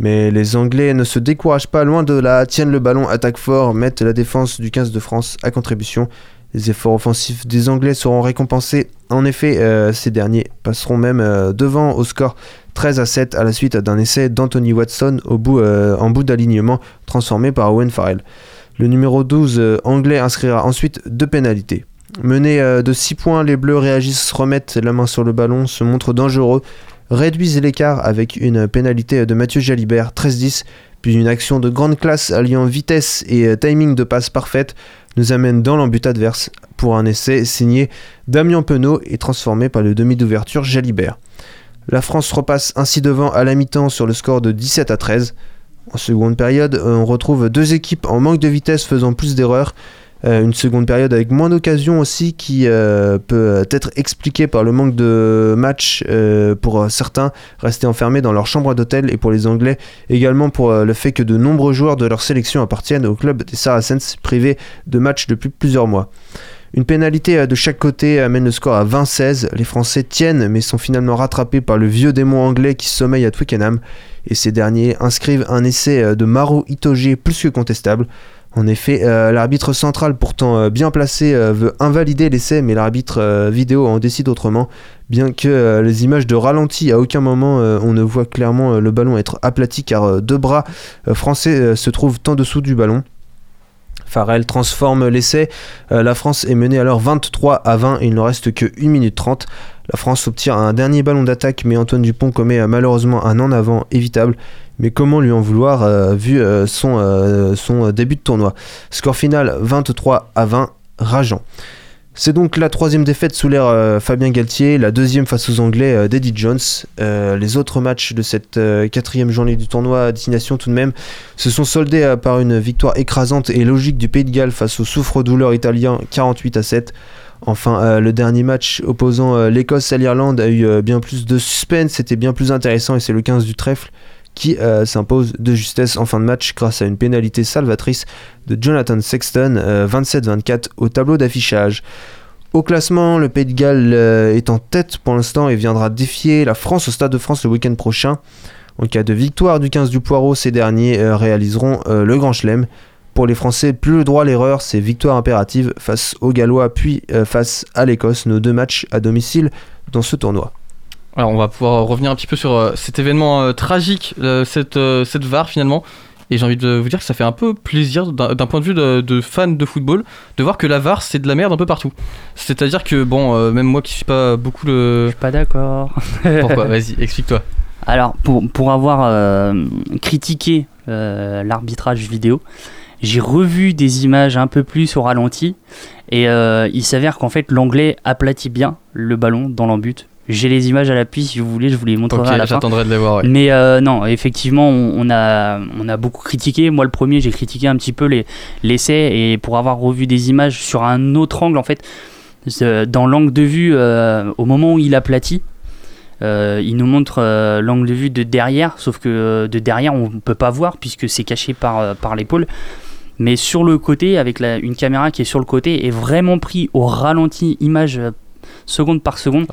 Mais les Anglais ne se découragent pas loin de là, tiennent le ballon, attaquent fort, mettent la défense du 15 de France à contribution. Les efforts offensifs des Anglais seront récompensés. En effet, euh, ces derniers passeront même euh, devant au score 13 à 7 à la suite d'un essai d'Anthony Watson au bout, euh, en bout d'alignement transformé par Owen Farrell. Le numéro 12 anglais inscrira ensuite deux pénalités. Menés de 6 points, les Bleus réagissent, remettent la main sur le ballon, se montrent dangereux, réduisent l'écart avec une pénalité de Mathieu Jalibert 13-10, puis une action de grande classe alliant vitesse et euh, timing de passe parfaite nous amène dans l'embut adverse pour un essai signé Damien Penaud et transformé par le demi d'ouverture Jalibert. La France repasse ainsi devant à la mi-temps sur le score de 17 à 13. En seconde période, on retrouve deux équipes en manque de vitesse faisant plus d'erreurs euh, une seconde période avec moins d'occasions aussi qui euh, peut être expliquée par le manque de matchs euh, pour certains restés enfermés dans leur chambre d'hôtel et pour les Anglais également pour le fait que de nombreux joueurs de leur sélection appartiennent au club des Saracens privés de matchs depuis plusieurs mois. Une pénalité de chaque côté amène le score à 20-16. Les Français tiennent mais sont finalement rattrapés par le vieux démon anglais qui sommeille à Twickenham et ces derniers inscrivent un essai de Maro Itoge plus que contestable. En effet, euh, l'arbitre central, pourtant euh, bien placé, euh, veut invalider l'essai, mais l'arbitre vidéo en décide autrement. Bien que les images de ralenti, à aucun moment on ne voit clairement le ballon être aplati, car deux bras français se trouvent en dessous du ballon. Farrell transforme l'essai. la France est menée alors 23 à 20 et il ne reste que 1 minute 30. La France obtient un dernier ballon d'attaque, mais Antoine Dupont commet malheureusement un en avant évitable. Mais comment lui en vouloir euh, vu euh, son, euh, début de tournoi? Score final 23 à 20, rageant. C'est donc la troisième défaite sous l'ère Fabien Galtier, la deuxième face aux Anglais d'Eddie Jones. Les autres matchs de cette quatrième journée du tournoi à destination tout de même se sont soldés par une victoire écrasante et logique du Pays de Galles face au souffre-douleur italien 48 à 7. Enfin, le dernier match opposant l'Écosse à l'Irlande a eu bien plus de suspense, c'était bien plus intéressant et c'est le 15 du trèfle qui euh, s'impose de justesse en fin de match grâce à une pénalité salvatrice de Jonathan Sexton, euh, 27-24 au tableau d'affichage. Au classement, le Pays de Galles euh, est en tête pour l'instant et viendra défier la France au Stade de France le week-end prochain. En cas de victoire du 15 du Poireau, ces derniers euh, réaliseront euh, le Grand Chelem. Pour les Français, plus le droit à l'erreur, c'est victoire impérative face aux Gallois puis euh, face à l'Écosse, nos deux matchs à domicile dans ce tournoi. Alors on va pouvoir revenir un petit peu sur euh, cet événement euh, tragique, euh, cette, cette VAR finalement. Et j'ai envie de vous dire que ça fait un peu plaisir d'un point de vue de, de fan de football de voir que la VAR c'est de la merde un peu partout. C'est-à-dire que bon, euh, même moi qui suis pas beaucoup le. Je suis pas d'accord. Pourquoi? Vas-y, explique-toi. Alors, pour, pour avoir euh, critiqué euh, l'arbitrage vidéo, j'ai revu des images un peu plus au ralenti et il s'avère qu'en fait l'anglais aplatit bien le ballon dans l'embut. J'ai les images à l'appui si vous voulez, je vous les montrerai Ok, à la fin. j'attendrai de les voir. ouais. Mais euh, non, effectivement, on, on a, on a beaucoup critiqué. Moi, le premier, j'ai critiqué un petit peu les- l'essai et pour avoir revu des images sur un autre angle, en fait, dans l'angle de vue, euh, au moment où il aplatit, euh, il nous montre euh, l'angle de vue de derrière, sauf que euh, de derrière, on peut pas voir puisque c'est caché par, par l'épaule. Mais sur le côté, avec la- une caméra qui est sur le côté, est vraiment pris au ralenti, image seconde par seconde.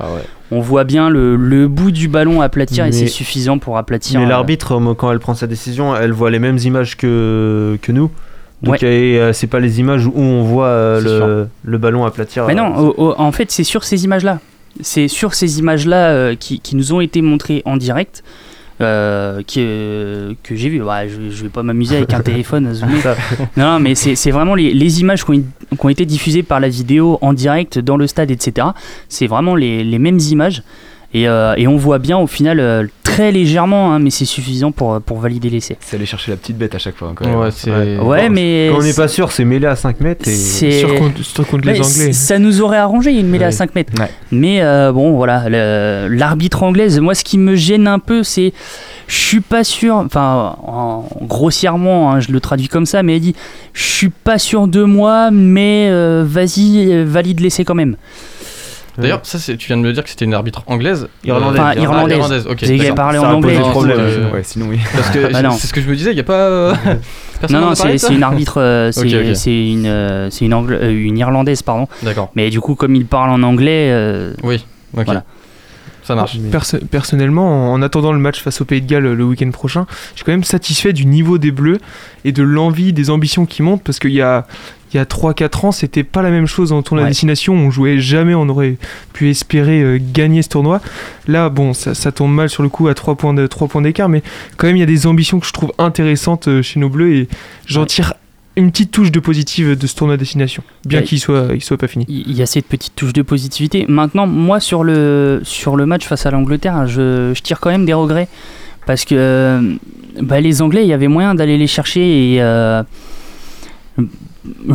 On voit bien le, le bout du ballon aplatir et Mais- c'est suffisant pour aplatir. Mais euh, l'arbitre, euh, quand elle prend sa décision, elle voit les mêmes images que, que nous. Donc Ouais. et, euh, c'est pas les images où on voit euh, le, le ballon aplatir. Mais euh, non, au- au- en fait, c'est sur ces images-là. C'est sur ces images-là euh, qui, qui nous ont été montrées en direct euh, qui, euh, que j'ai vu. Ouais, je, je vais pas m'amuser avec un téléphone à zoomer. Non, mais c'est c'est vraiment les, les images qui ont, qui ont été diffusées par la vidéo en direct dans le stade, etc. C'est vraiment les, les mêmes images. Et, euh, et on voit bien au final euh, très légèrement, hein, mais c'est suffisant pour, pour valider l'essai. C'est aller chercher la petite bête à chaque fois. Ouais, c'est- Ouais, mais Quand on n'est pas sûr, c'est mêlé à 5 mètres. Et... C'est- contre Ouais, c- Ça nous aurait arrangé une mêlée à Ouais. 5 mètres. Mais euh, bon, voilà, le- l'arbitre anglaise, moi, ce qui me gêne un peu, c'est. Je suis pas sûr, enfin, en- grossièrement, hein, je le traduis comme ça, mais elle dit Je suis pas sûr de moi, mais euh, vas-y, euh, valide l'essai quand même. D'ailleurs, ça, c'est- tu viens de me dire que c'était une arbitre anglaise. Irlandaise. Enfin, Ah, irlandaise. ok. Vous avez d'accord. parlé en anglais. problème, euh, Ouais, sinon oui. Parce que Ah non. c'est ce que je me disais, il n'y a pas. euh, personne Non, non, c'est une arbitre, euh, c'est une, euh, c'est une, Angla- euh, une irlandaise, pardon. D'accord. Mais du coup, comme il parle en anglais. euh, Oui, ok. Voilà. Ça marche. Perso- personnellement, en en attendant le match face au Pays de Galles le week-end prochain, je suis quand même satisfait du niveau des Bleus et de l'envie, des ambitions qui montent parce qu'il y a, il y a 3-4 ans, c'était pas la même chose en tournoi Ouais. à destination. On jouait jamais, on aurait pu espérer euh, gagner ce tournoi. Là, bon, ça, ça tombe mal sur le coup à 3 points de- 3 points d'écart, mais quand même, il y a des ambitions que je trouve intéressantes euh, chez nos Bleus et j'en tire une petite touche de positive de ce tournoi à destination, bien Ouais. qu'il soit, il soit pas fini. il y a cette petite touche de positivité. Maintenant, moi, sur le, sur le match face à l'Angleterre, je, je tire quand même des regrets. Parce que euh, bah, les Anglais, il y avait moyen d'aller les chercher. Et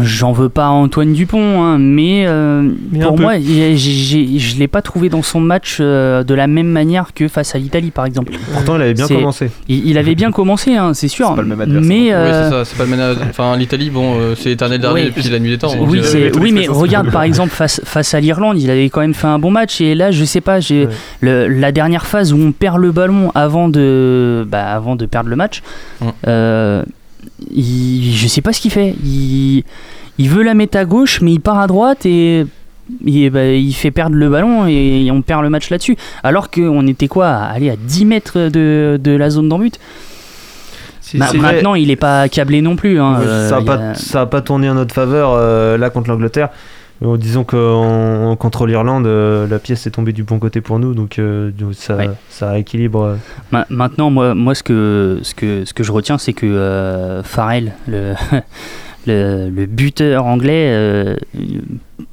j'en veux pas à Antoine Dupont, hein, mais, euh, Mais pour moi, j'ai- j'ai- je l'ai pas trouvé dans son match euh, de la même manière que face à l'Italie, par exemple. Pourtant, il avait bien C'est- commencé. Il, il avait bien commencé, hein, c'est sûr. C'est pas le même adversaire. mais Oui, euh, c'est ça, c'est pas le ménage. Enfin, l'Italie, bon, euh, c'est éternel dernier Oui. depuis la nuit des temps. donc, Oui, euh, c'est- oui, mais regarde par exemple face, face à l'Irlande, il avait quand même fait un bon match et là, je sais pas, j'ai le- la dernière phase où on perd le ballon avant de, bah, avant de perdre le match. Euh, il- je sais pas ce qu'il fait. Il, il veut la mettre à gauche, mais il part à droite et il, bah, il fait perdre le ballon et on perd le match là-dessus. Alors qu'on était quoi, aller à 10 mètres de, de la zone d'en but. C'est- Bah, vrai. maintenant, il est pas câblé non plus. hein, Ouais, euh, ça n'a y pas, a pas tourné en notre faveur euh, là contre l'Angleterre. Euh, disons que en- contre l'Irlande, euh, la pièce est tombée du bon côté pour nous, donc euh, ça, Ouais. ça équilibre. euh. Ma- Maintenant, moi, moi ce, que, ce, que, ce que je retiens, c'est que euh, Farrell, le, le, le buteur anglais,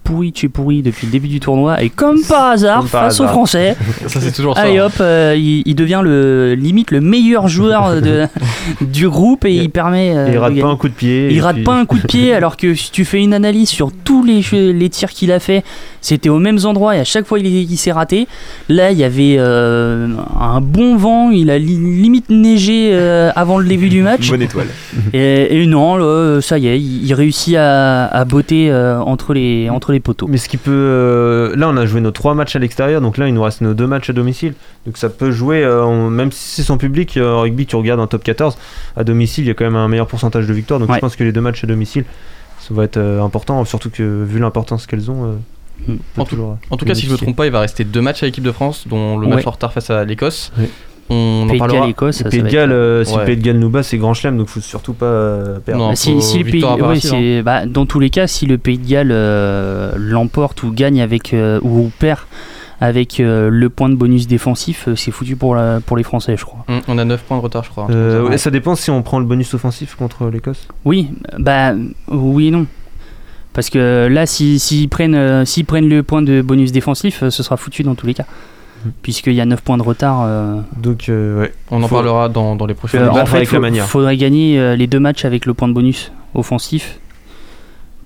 pourri de chez pourri depuis le début du tournoi. Et comme par hasard, Comme par face aux. Français, Ça, c'est toujours ça. allez hein. hop, euh, il, il devient le limite le meilleur joueur de, du groupe et il permet. euh, il rate pas un coup de pied. Il rate puis- pas un coup de pied alors que si tu fais une analyse sur tous les, tirs qu'il a fait, c'était aux mêmes endroits et à chaque fois il, il s'est raté. Là il y avait euh, un bon vent, il a li- limite neigé avant le début du match. Bonne étoile. Et, et non, là, ça y est, il, il réussit à, à botter entre, les, entre les poteaux. Mais ce qui peut. euh, là, on a joué nos trois matchs à l'extérieur, donc là, il nous reste nos deux matchs à domicile. Donc ça peut jouer, euh, même si c'est son public, euh, en rugby, tu regardes en top 14, à domicile, il y a quand même un meilleur pourcentage de victoires. Donc Ouais. je pense que les deux matchs à domicile, ça va être euh, important, surtout que vu l'importance qu'elles ont. euh, Mm. on peut En tout- En tout cas, si je me modifier. trompe pas, il va rester deux matchs à l'équipe de France, dont le Ouais. match en retard face à l'Écosse. On en Pays de parlera. Écosse, ça, Pays de Galles, être- euh, si Ouais. le Pays de Galles nous bat, c'est grand chelem, donc faut surtout pas euh, perdre. Non. Bah, si, si le pays, ouais, c'est- bah, dans tous les cas, si le Pays de Galles euh, l'emporte ou gagne avec euh, ou perd avec euh, le point de bonus défensif, euh, c'est foutu pour, la- pour les Français, je crois. Hum, On a 9 points de retard, je crois. Euh, ça. ouais, ça dépend si on prend le bonus offensif contre l'Écosse. Oui, bah oui et non. Parce que là, s'ils s'ils prennent, euh, s'ils prennent le point de bonus défensif, euh, ce sera foutu dans tous les cas. Puisqu'il y a 9 points de retard. euh, Donc, euh, ouais. On en Faut- parlera dans, dans les prochaines euh, battre en fait, avec la faut- manière. faudrait gagner euh, les deux matchs avec le point de bonus offensif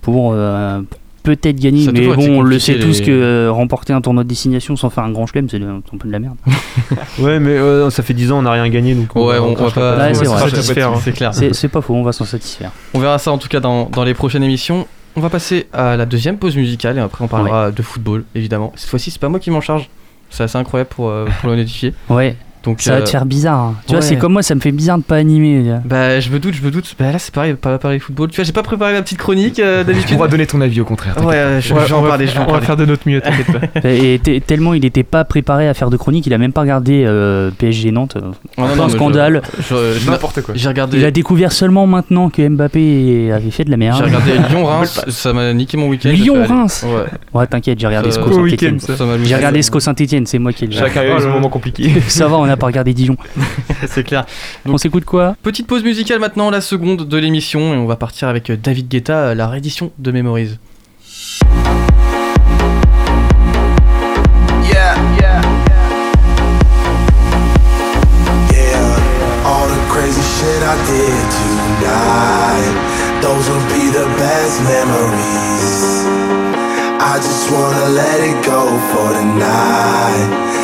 pour, euh, pour peut-être gagner. Mais bon, on le sait tous que euh, remporter un tournoi de destination sans faire un grand chelem, c'est un peu de la merde. Ouais, mais euh, ça fait 10 ans, on n'a rien gagné, donc Ouais, on, on va crachera pas. Ouais, on va pas Satisfaire, satisfaire, C'est clair. C'est c'est pas faux, on va s'en satisfaire. On verra ça en tout cas dans, dans les prochaines émissions. On va passer à la deuxième pause musicale et après on parlera de football évidemment. Cette fois-ci, c'est pas moi qui m'en charge. C'est assez incroyable pour, euh, le notifier. Ouais, Donc, ça va te euh, faire bizarre. hein. Tu vois, c'est comme moi, ça me fait bizarre de pas animer. Bah, je me doute, je me doute. Bah, là, c'est pareil, pas parler football. Tu vois, j'ai pas préparé ma petite chronique euh, Tu d'habitude. pourras donner ton avis au contraire. Ouais, je, Ouais, je vais en on va- parler, je vais en on va faire de notre mieux, t'inquiète pas. Et t- tellement il était pas préparé à faire de chronique, il a même pas regardé euh, PSG Nantes. Non, un non, mais je- scandale. je- je- N'importe quoi. J'ai regardé. Il a découvert seulement maintenant que Mbappé avait fait de la merde. J'ai regardé Lyon-Reims, ça m'a niqué mon week-end. Lyon-Reims Ouais. Ouais, t'inquiète, j'ai regardé Sco Au Saint-Etienne. J'ai regardé Sco Saint-Etienne, c'est moi qui ai le Chacun a eu moment compliqué. Ça va, on pas regardé Dijon. C'est clair. on s'écoute quoi? Petite pause musicale maintenant, la seconde de l'émission, et on va partir avec euh, David Guetta, euh, la réédition de Memories. Yeah, yeah. Yeah, all the crazy shit I did tonight. Those will be the best memories. I just wanna let it go for the night.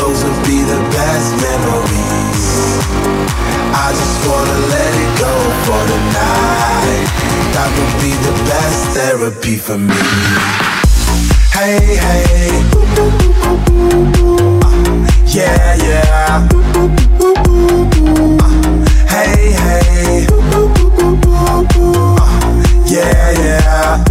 Those would be the best memories. I just wanna let it go for the night. That would be the best therapy for me. Hey, hey. Uh, yeah, yeah. Hey, hey. Uh, yeah, yeah.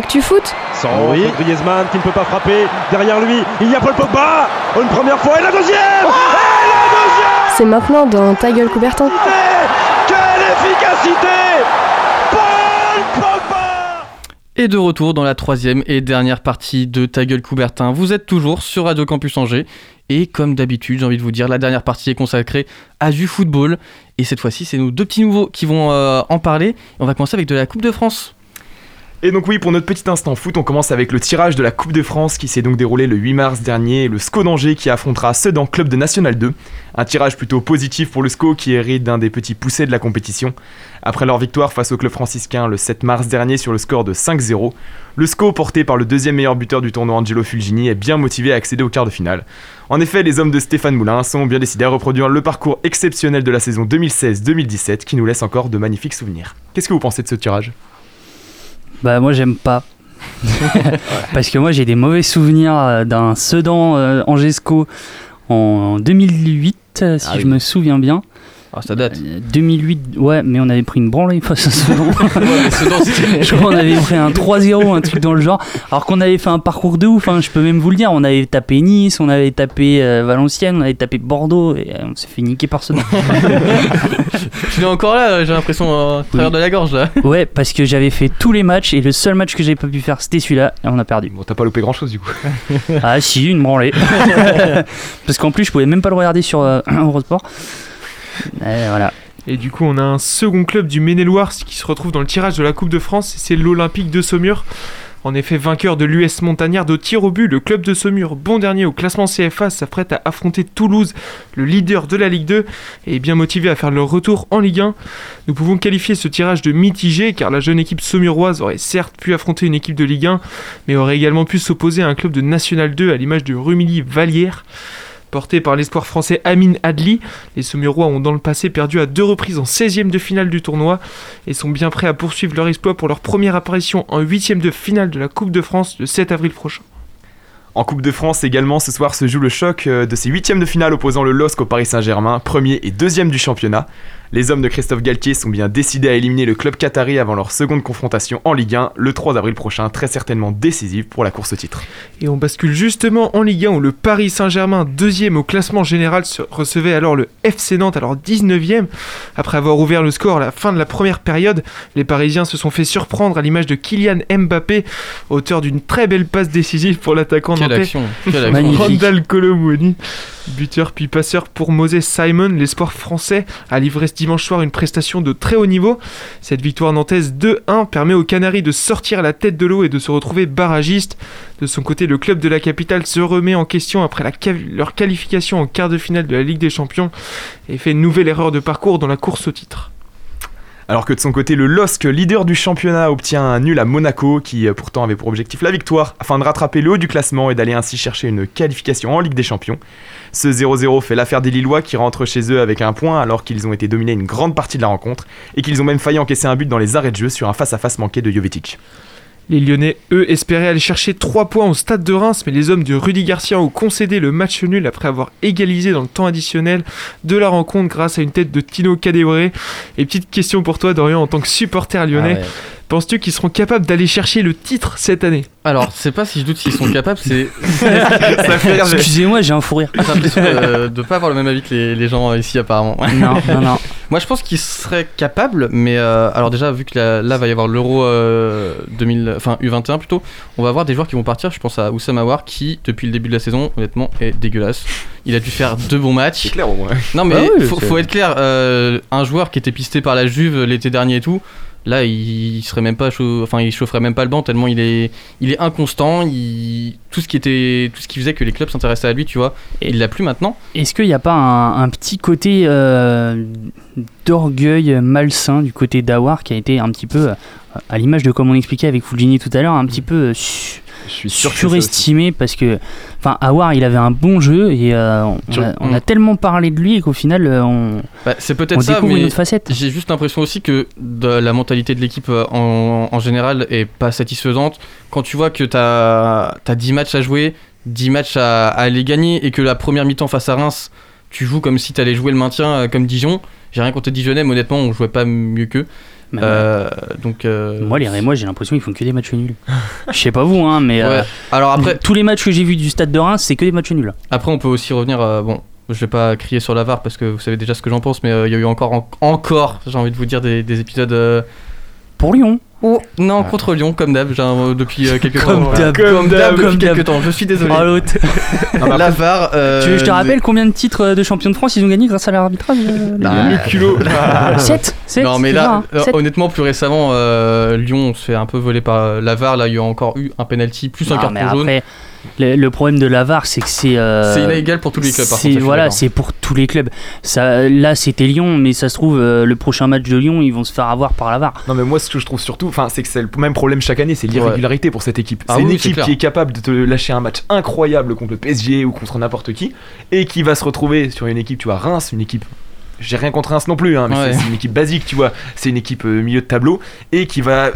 L'actu foot Sans oui. Griezmann qui ne peut pas frapper. Derrière lui, il y a Paul Pogba. Une première fois et la deuxième Et la deuxième C'est maintenant dans Ta gueule Coubertin. Quelle efficacité Paul Pogba Et de retour dans la troisième et dernière partie de Ta gueule Coubertin. Vous êtes toujours sur Radio Campus Angers. Et comme d'habitude, j'ai envie de vous dire, la dernière partie est consacrée à du football. Et cette fois-ci, c'est nos deux petits nouveaux qui vont euh, en parler. On va commencer avec de la Coupe de France. Et donc oui, pour notre petit instant foot, on commence avec le tirage de la Coupe de France qui s'est donc déroulé le 8 mars dernier, le SCO d'Angers qui affrontera Sedan Club de National 2. Un tirage plutôt positif pour le SCO qui hérite d'un des petits poussés de la compétition. Après leur victoire face au club franciscain le 7 mars dernier sur le score de 5-0, le SCO porté par le deuxième meilleur buteur du tournoi Angelo Fulgini est bien motivé à accéder au quart de finale. En effet, les hommes de Stéphane Moulin sont bien décidés à reproduire le parcours exceptionnel de la saison 2016-2017 qui nous laisse encore de magnifiques souvenirs. Qu'est-ce que vous pensez de ce tirage? Bah moi j'aime pas. Parce que moi j'ai des mauvais souvenirs euh, d'un Sedan euh, Angesco en 2008 euh, si Ah je oui. me souviens bien. Ah, ça date. Euh, 2008, ouais, mais on avait pris une branlée face à Sedan. mais Sedan, c'était- je crois qu'on avait pris un 3-0, un truc dans le genre. Alors qu'on avait fait un parcours de ouf, hein, je peux même vous le dire. On avait tapé Nice, on avait tapé euh, Valenciennes, on avait tapé Bordeaux, et euh, on s'est fait niquer par Sedan. Tu es encore là, j'ai l'impression, euh, à travers Oui. de la gorge là. ouais, parce que j'avais fait tous les matchs, et le seul match que j'avais pas pu faire, c'était celui-là, et on a perdu. Bon, t'as pas loupé grand chose du coup. Ah si, une branlée. Parce qu'en plus, je pouvais même pas le regarder sur euh, Eurosport. Et voilà. Et du coup, on a un second club du Maine-et-Loire qui se retrouve dans le tirage de la Coupe de France, c'est l'Olympique de Saumur. En effet, vainqueur de l'US Montagnard de tir au but, le club de Saumur, bon dernier au classement CFA, s'apprête à affronter Toulouse, le leader de la Ligue 2, et bien motivé à faire leur retour en Ligue 1. Nous pouvons qualifier ce tirage de mitigé, car la jeune équipe saumuroise aurait certes pu affronter une équipe de Ligue 1, mais aurait également pu s'opposer à un club de National 2 à l'image de Rumilly-Vallière. Porté par l'espoir français Amin Adli, les Saumurois ont dans le passé perdu à deux reprises en 16e de finale du tournoi et sont bien prêts à poursuivre leur exploit pour leur première apparition en 8e de finale de la Coupe de France le 7 avril prochain. En Coupe de France également, ce soir se joue le choc euh, de ces huitièmes de finale opposant le LOSC au Paris Saint-Germain, premier et deuxième du championnat. Les hommes de Christophe Galtier sont bien décidés à éliminer le club qatari avant leur seconde confrontation en Ligue 1 le 3 avril prochain, très certainement décisive pour la course au titre. Et on bascule justement en Ligue 1 où le Paris Saint-Germain, deuxième au classement général, recevait alors le FC Nantes, alors 19e. Après avoir ouvert le score à la fin de la première période, les Parisiens se sont fait surprendre à l'image de Kylian Mbappé, auteur d'une très belle passe décisive pour l'attaquant nantais. Randall Colomwani, buteur puis passeur pour Moses Simon, l'espoir français, a livré dimanche soir une prestation de très haut niveau. Cette victoire nantaise 2-1 permet aux Canaries de sortir la tête de l'eau et de se retrouver barragiste. De son côté, le club de la capitale se remet en question après leur qualification en quart de finale de la Ligue des Champions et fait une nouvelle erreur de parcours dans la course au titre. Alors que de son côté, le LOSC, leader du championnat, obtient un nul à Monaco, qui euh, pourtant avait pour objectif la victoire, afin de rattraper le haut du classement et d'aller ainsi chercher une qualification en Ligue des Champions. Ce 0-0 fait l'affaire des Lillois qui rentrent chez eux avec un point alors qu'ils ont été dominés une grande partie de la rencontre et qu'ils ont même failli encaisser un but dans les arrêts de jeu sur un face-à-face manqué de Jovetic. Les Lyonnais, eux, espéraient aller chercher 3 points au stade de Reims, mais les hommes de Rudy Garcia ont concédé le match nul après avoir égalisé dans le temps additionnel de la rencontre grâce à une tête de Tino Kadewere. Et petite question pour toi, Dorian, en tant que supporter lyonnais, Ah. Penses-tu qu'ils seront capables d'aller chercher le titre cette année? Alors, c'est pas si je doute s'ils sont capables, c'est. Excusez-moi, j'ai un fou rire. J'ai l'impression de, de pas avoir le même avis que les, les gens ici apparemment. Non, non, non. Moi je pense qu'ils seraient capables, mais euh, alors déjà vu que là, là, va y avoir l'Euro euh, 2000, enfin U21 plutôt, on va avoir des joueurs qui vont partir. Je pense à Oussam Aouar qui depuis le début de la saison honnêtement est dégueulasse. Il a dû faire deux bons matchs. C'est clair au moins. Non mais Ah oui, faut, c'est- faut être clair, euh, un joueur qui était pisté par la Juve l'été dernier et tout, là il, il serait même pas chaud, enfin il chaufferait même pas le banc tellement il est il est inconstant, il tout ce qui était tout ce qui faisait que les clubs s'intéressaient à lui, tu vois, et il l'a plus maintenant. Est-ce qu'il n'y a pas un, un petit côté euh, d'orgueil malsain du côté d'Awar qui a été un petit peu, euh, à l'image de comme on expliquait avec Fulgini tout à l'heure, un petit peu euh, su- Je suis sûr que c'est ça aussi. surestimé parce que, enfin, Awar il avait un bon jeu et euh, on, a, on a tellement parlé de lui qu'au final euh, on, Bah, c'est peut-être ça, découvre mais une autre facette. J'ai juste l'impression aussi que de la mentalité de l'équipe euh, en, en général est pas satisfaisante. Quand tu vois que t'as as 10 matchs à jouer, 10 matchs à, à aller gagner et que la première mi-temps face à Reims, tu joues comme si t'allais jouer le maintien comme Dijon. J'ai rien contre les Dijonnais, mais honnêtement, on jouait pas mieux qu'eux. Euh, donc, euh, Moi, les Rémois, j'ai l'impression qu'ils font que des matchs nuls. Je sais pas vous, hein, mais Ouais. euh, Alors après, tous les matchs que j'ai vus du stade de Reims, c'est que des matchs nuls. Après, on peut aussi revenir. euh, bon, je vais pas crier sur la VAR parce que vous savez déjà ce que j'en pense, mais euh, il y a eu encore, en- encore, j'ai envie de vous dire, des, des épisodes. Euh, Pour Lyon. Oh, non, contre Lyon, comme d'hab, un- depuis euh, quelques Comme temps. d'hab. Comme d'hab, Comme depuis d'hab. quelques temps. Je suis désolé. Oh, l'autre. la VAR. euh, tu veux que je te rappelle combien de titres de champion de France ils ont gagné grâce à euh, Bah, gars le culot. 7 Non, mais là, euh, honnêtement, plus récemment, euh, Lyon se fait un peu voler par euh, la VAR. Là, il y a encore eu un penalty plus un carton mais jaune. après, le, le problème de la VAR, c'est que c'est. euh, C'est inégal pour tous les clubs, par contre, Voilà, d'accord. c'est pour tous les clubs. Ça, là, c'était Lyon, mais ça se trouve, euh, le prochain match de Lyon, ils vont se faire avoir par la VAR. Non mais moi ce que je trouve surtout, enfin c'est que c'est le même problème chaque année, c'est l'irrégularité pour cette équipe. Ah c'est une oui, équipe qui est capable de te lâcher un match incroyable contre le PSG ou contre n'importe qui, et qui va se retrouver sur une équipe, tu vois, Reims, une équipe. J'ai rien contre Reims non plus, hein, mais Ouais. c'est- une équipe basique, tu vois. C'est une équipe euh, milieu de tableau et qui va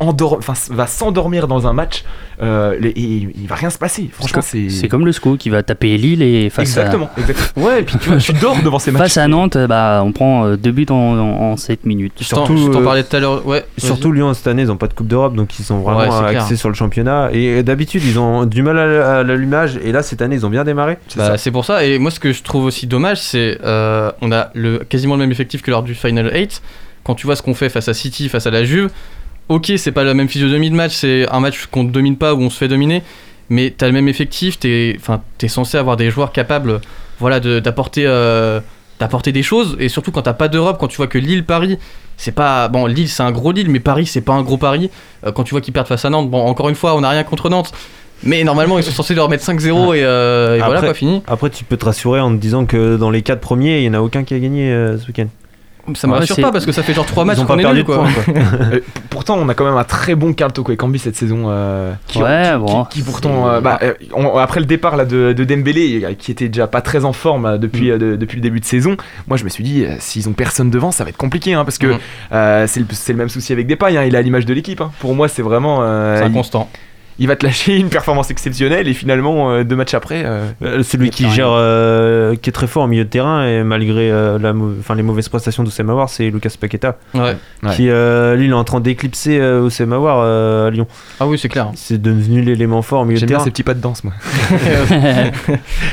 enfin, va s'endormir dans un match euh, les- et il va rien se passer. Franchement, c'est C'est comme le SCO qui va taper Lille et face exactement, à. exactement. Ouais, et puis tu vois, tu dors devant ces matchs. Face à Nantes, bah, on prend euh, deux buts en, en, 7 minutes. Je t'en- je t'en parlais tout à l'heure. Ouais. Surtout Lyon cette année, ils n'ont pas de Coupe d'Europe, donc ils sont vraiment Ouais, clair. axés sur le championnat. Et d'habitude, ils ont du mal à, à l'allumage. Et là, cette année, ils ont bien démarré. Bah, c'est pour ça. Et moi, ce que je trouve aussi dommage, c'est euh, on a le, quasiment le même effectif que lors du Final 8. Quand tu vois ce qu'on fait face à City, face à la Juve, ok, c'est pas la même physionomie de match, c'est un match qu'on ne domine pas, où on se fait dominer, mais t'as le même effectif, t'es censé avoir des joueurs capables voilà, de- euh, d'apporter des choses. Et surtout quand t'as pas d'Europe, quand tu vois que Lille, Paris, c'est pas. Bon, Lille, c'est un gros Lille, mais Paris, c'est pas un gros Paris. Euh, quand tu vois qu'ils perdent face à Nantes, bon, encore une fois, on n'a rien contre Nantes. Mais normalement, ils sont censés leur mettre 5-0 et, euh, et voilà Après- quoi, fini. Après, tu peux te rassurer en te disant que dans les 4 premiers, il n'y en a aucun qui a gagné euh, ce week-end. Ça me Ouais, rassure pas parce que ça fait genre 3 Ils matchs ont qu'on pas est perdu nul de quoi. points, quoi. Euh, pourtant, on a quand même un très bon Carl Toko Ekambi cette saison. euh, qui, Ouais, qui- bon. qui, qui pourtant, euh, bah, euh, on- après le départ là, de, de Dembélé, qui était déjà pas très en forme euh, depuis, euh, de- depuis le début de saison, moi je me suis dit, euh, s'ils ont personne devant, ça va être compliqué. hein, parce que euh, c'est le, même souci avec Depay, hein, il à l'image de l'équipe. hein. Pour moi, c'est vraiment. euh, C'est inconstant. Il va te lâcher une performance exceptionnelle et finalement, euh, deux matchs après. euh, Euh, Celui qui gère, euh, qui est très fort au milieu de terrain, et malgré euh, la enfin, les mauvaises prestations d'Oussem Aouar, c'est Lucas Paqueta. Ouais. Qui, euh, lui, il est en train d'éclipser euh, Oussem Aouar euh, à Lyon. Ah oui, c'est clair. C'est devenu l'élément fort au milieu de J'aime bien terrain. ces petits pas de danse, moi.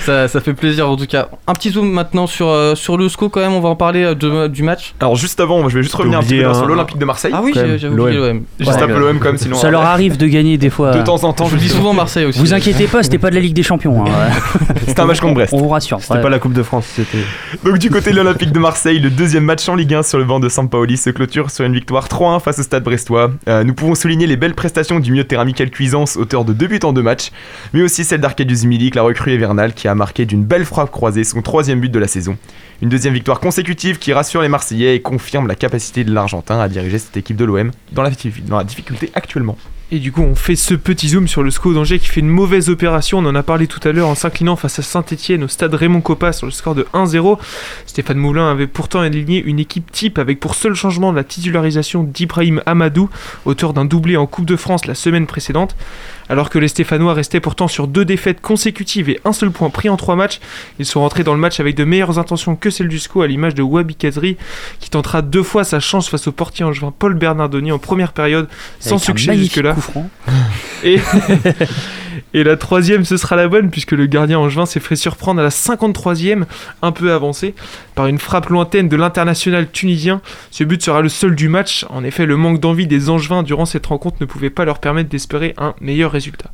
ça, ça fait plaisir en tout cas. Un petit zoom maintenant sur, euh, sur le SCO quand même, on va en parler de- du match. Alors, juste avant, je vais juste revenir un petit peu sur l'Olympique de Marseille. Ah oui, quand j'ai même, j'ai oublié l'OM. Juste Ouais, un peu l'OM comme sinon. Ça leur arrive de gagner des fois. De temps en temps, Je le dis souvent Marseille aussi. Vous inquiétez pas, c'était pas de la Ligue des Champions. hein. C'était un match contre Brest. On vous rassure. C'était ouais. pas la Coupe de France, c'était. Donc du côté de l'Olympique de Marseille, le deuxième match en Ligue 1 sur le banc de Sampaoli se clôture sur une victoire 3-1 face au Stade Brestois. Euh, nous pouvons souligner les belles prestations du milieu de terrain Michael Cuisance, auteur de deux buts en deux matchs, mais aussi celle d'Arcadius Milik, la recrue hivernale, qui a marqué d'une belle frappe croisée son troisième but de la saison. Une deuxième victoire consécutive qui rassure les Marseillais et confirme la capacité de l'Argentin à diriger cette équipe de l'OM dans la, dans la difficulté actuellement. Et du coup, on fait ce petit zoom sur le SCO d'Angers qui fait une mauvaise opération. On en a parlé tout à l'heure en s'inclinant face à Saint-Etienne au stade Raymond Coppa sur le score de 1-0. Stéphane Moulin avait pourtant aligné une équipe type avec pour seul changement la titularisation d'Ibrahim Amadou, auteur d'un doublé en Coupe de France la semaine précédente. Alors que les Stéphanois restaient pourtant sur deux défaites consécutives et un seul point pris en trois matchs, ils sont rentrés dans le match avec de meilleures intentions que celles du SCO à l'image de Wabi Kazri qui tentera deux fois sa chance face au portier angevin Paul Bernardoni en première période sans Avec succès jusque-là. Et, et la troisième, ce sera la bonne, puisque le gardien angevin s'est fait surprendre à la 53e, un peu avancé, par une frappe lointaine de l'international tunisien. Ce but sera le seul du match. En effet, le manque d'envie des angevins durant cette rencontre ne pouvait pas leur permettre d'espérer un meilleur résultat.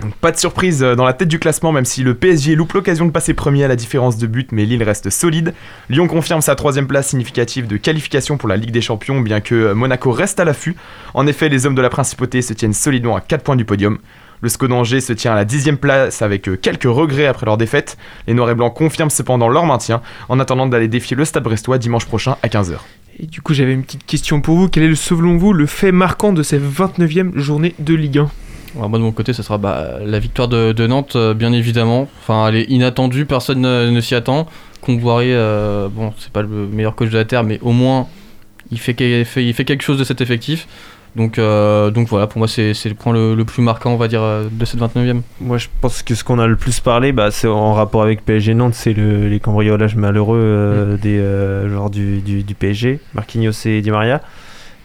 Donc, pas de surprise euh, dans la tête du classement, même si le PSG loupe l'occasion de passer premier à la différence de but, mais Lille reste solide. Lyon confirme sa troisième place significative de qualification pour la Ligue des Champions, bien que euh, Monaco reste à l'affût. En effet, les hommes de la principauté se tiennent solidement à 4 points du podium. Le SCO d'Angers se tient à la dixième place avec euh, quelques regrets après leur défaite. Les Noirs et Blancs confirment cependant leur maintien en attendant d'aller défier le Stade Brestois dimanche prochain à 15h. Et du coup, j'avais une petite question pour vous. Quel est, le- selon vous, le fait marquant de cette 29e journée de Ligue 1 Alors, moi de mon côté, ça sera bah, la victoire de, de Nantes, euh, bien évidemment. Enfin, elle est inattendue, personne ne, ne s'y attend. Comboiré, euh, bon, c'est pas le meilleur coach de la terre, mais au moins il fait, que- fait- il fait quelque chose de cet effectif. Donc, euh, donc voilà, pour moi, c'est le point le, le plus marquant, on va dire, euh, de cette 29e. Moi, je pense que ce qu'on a le plus parlé, bah, c'est en rapport avec PSG Nantes, c'est le- les cambriolages malheureux euh, des euh, joueurs du, du- du PSG, Marquinhos et Di Maria.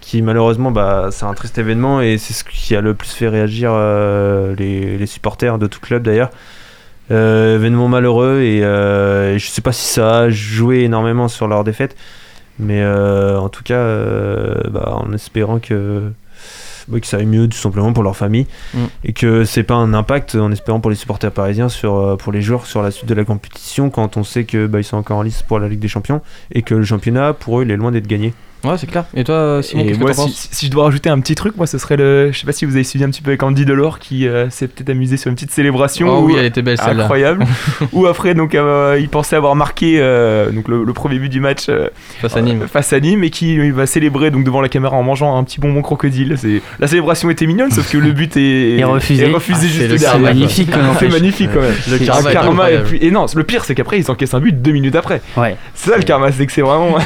qui malheureusement, bah, c'est un triste événement et c'est ce qui a le plus fait réagir les, les supporters de tout club d'ailleurs. Événement malheureux et, et je sais pas si ça a joué énormément sur leur défaite, mais euh, en tout cas, euh, bah, en espérant que, bah, que ça aille mieux tout simplement pour leur famille Mm. et que c'est pas un impact en espérant pour les supporters parisiens sur euh, pour les joueurs sur la suite de la compétition quand on sait que bah, ils sont encore en lice pour la Ligue des Champions et que le championnat pour eux il est loin d'être gagné. Ouais, c'est clair. Et toi, Simon, Et que moi, t'en si, je dois rajouter un petit truc, moi, ce serait le. Je sais pas si vous avez suivi un petit peu avec Andy Delors qui euh, s'est peut-être amusé sur une petite célébration. Oh où- oui, elle était belle, celle-là. Incroyable. Ou après, donc, euh, il pensait avoir marqué euh, donc le, le premier but du match euh, Face à Nîmes. euh, face à Nîmes et qui il va célébrer donc devant la caméra en mangeant un petit bonbon crocodile. C'est la célébration était mignonne, sauf que le but est, Et refusé. est refusé Ah, juste le- derrière. c'est magnifique, quand même, C'est magnifique quand même. Le karma est karma et, incroyable. puis, et non, le pire c'est qu'après ils encaissent un but deux minutes après. Ouais. C'est ça le karma, c'est que c'est vraiment.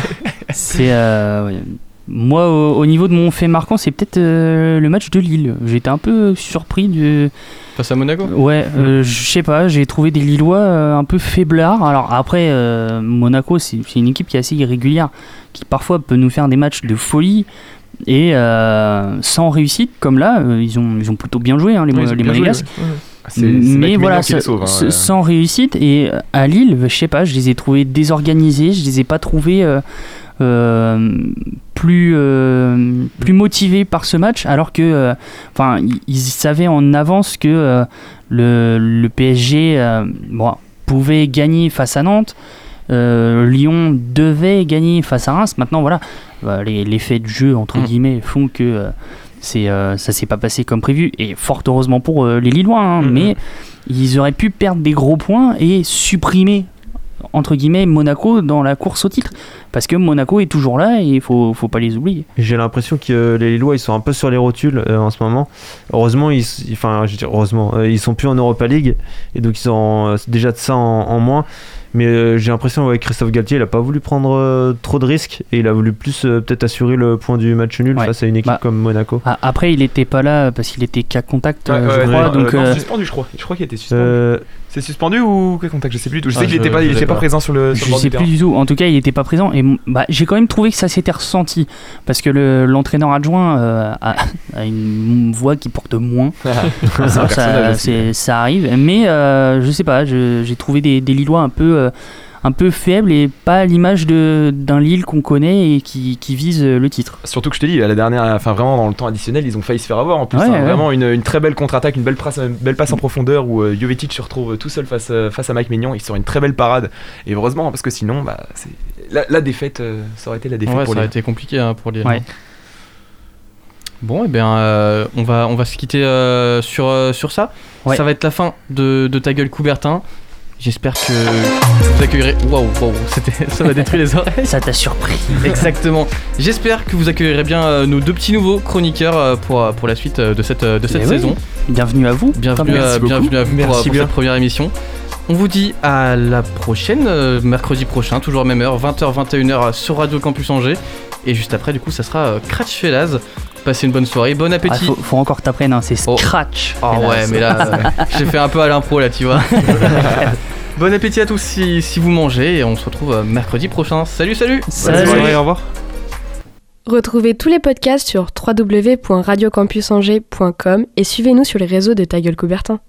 C'est euh, ouais. moi au, au niveau de mon fait marquant, c'est peut-être euh, le match de Lille. J'étais un peu surpris du. Face à Monaco Ouais, euh, je sais pas, j'ai trouvé des Lillois euh, un peu faiblards. Alors après, euh, Monaco, c'est une équipe qui est assez irrégulière, qui parfois peut nous faire des matchs de folie. Et euh, sans réussite, comme là, euh, ils, ont, ils ont plutôt bien joué, hein, les, Ouais, les Monégasques. Mike Mais voilà, ça- sauve, hein, sans réussite. Et à Lille, je sais pas, je les ai trouvés désorganisés, je les ai pas trouvés plus, euh, plus motivés par ce match, alors que, euh, enfin, ils- ils savaient en avance que euh, le, le PSG euh, bon, pouvait gagner face à Nantes. euh, Lyon devait gagner face à Reims. Maintenant, voilà, bah, les, les faits de jeu, entre Mm. guillemets, font que euh, c'est, euh, ça s'est pas passé comme prévu. Et fort heureusement pour euh, les Lillois, hein, Mm. mais ils auraient pu perdre des gros points et supprimer entre guillemets Monaco dans la course au titre parce que Monaco est toujours là et il faut, faut pas les oublier J'ai l'impression que euh, les Lillois ils sont un peu sur les rotules euh, en ce moment. Heureusement, ils, enfin, je dire, heureusement, euh, ils sont plus en Europa League et donc ils ont euh, déjà de ça en, en moins. Mais euh, j'ai l'impression avec Christophe Galtier, il a pas voulu prendre euh, trop de risques et il a voulu plus euh, peut-être assurer le point du match nul Ouais. face à une équipe Bah, comme Monaco. Ah, après il était pas là parce qu'il était cas contact Ouais, euh, ouais, je ouais, crois non, donc euh, non, suspendu, je crois. Je crois qu'il était suspendu. C'est suspendu ou quel contact? Je sais plus du tout. Je sais Ah, qu'il je- était pas, il était pas pas. présent sur le. sur je sais plus du tout en tout cas il était pas présent et bah, j'ai quand même trouvé que ça s'était ressenti parce que le- l'entraîneur adjoint euh, a, a une voix qui porte moins un Ça, arrive, mais euh, je sais pas, j'ai trouvé des, des Lillois un peu, euh, un peu faibles et pas à l'image de- d'un Lille qu'on connaît et qui, qui vise euh, le titre. Surtout que je te dis, à la dernière, enfin vraiment dans le temps additionnel, ils ont failli se faire avoir en plus. Ouais, hein. ouais. Vraiment une, une très belle contre-attaque, une belle, passe- une belle passe en profondeur où euh, Jovetic se retrouve tout seul face, euh, face à Mike Maignan. Il sort une très belle parade. Et heureusement, parce que sinon, bah, la, la défaite, euh, ça aurait été la défaite Ouais, pour ça a les. été compliqué hein, pour Lille. Ouais. Bon, et bien, euh, on, va, on va se quitter euh, sur, euh, sur ça. Ouais. Ça va être la fin de, de ta gueule Coubertin. J'espère que vous accueillerez. Waouh, waouh, c'était- ça m'a détruit les oreilles. Ça t'a surpris Exactement. J'espère que vous accueillerez bien euh, nos deux petits nouveaux chroniqueurs euh, pour, euh, pour la suite de cette, de cette Eh oui. saison. Bienvenue à vous. Bienvenue, Merci à, bienvenue à vous pour, Merci pour bien. cette première émission. On vous dit à la prochaine, euh, mercredi prochain, toujours à même heure, 20h, 21h sur Radio Campus Angers. Et juste après, du coup, ça sera euh, Cratch Felaz. Passez une bonne soirée, bon Ah, appétit. faut, faut encore que t'apprennes, hein, c'est Oh. Scratch. Ah hélas. ouais, mais là, euh, j'ai fait un peu à l'impro là, tu vois. bon appétit à tous si, si vous mangez et on se retrouve euh, mercredi prochain. Salut, salut Salut. soirée, au revoir. Retrouvez tous les podcasts sur www.radiocampusangers.com et suivez-nous sur les réseaux de Ta Gueule Coubertin.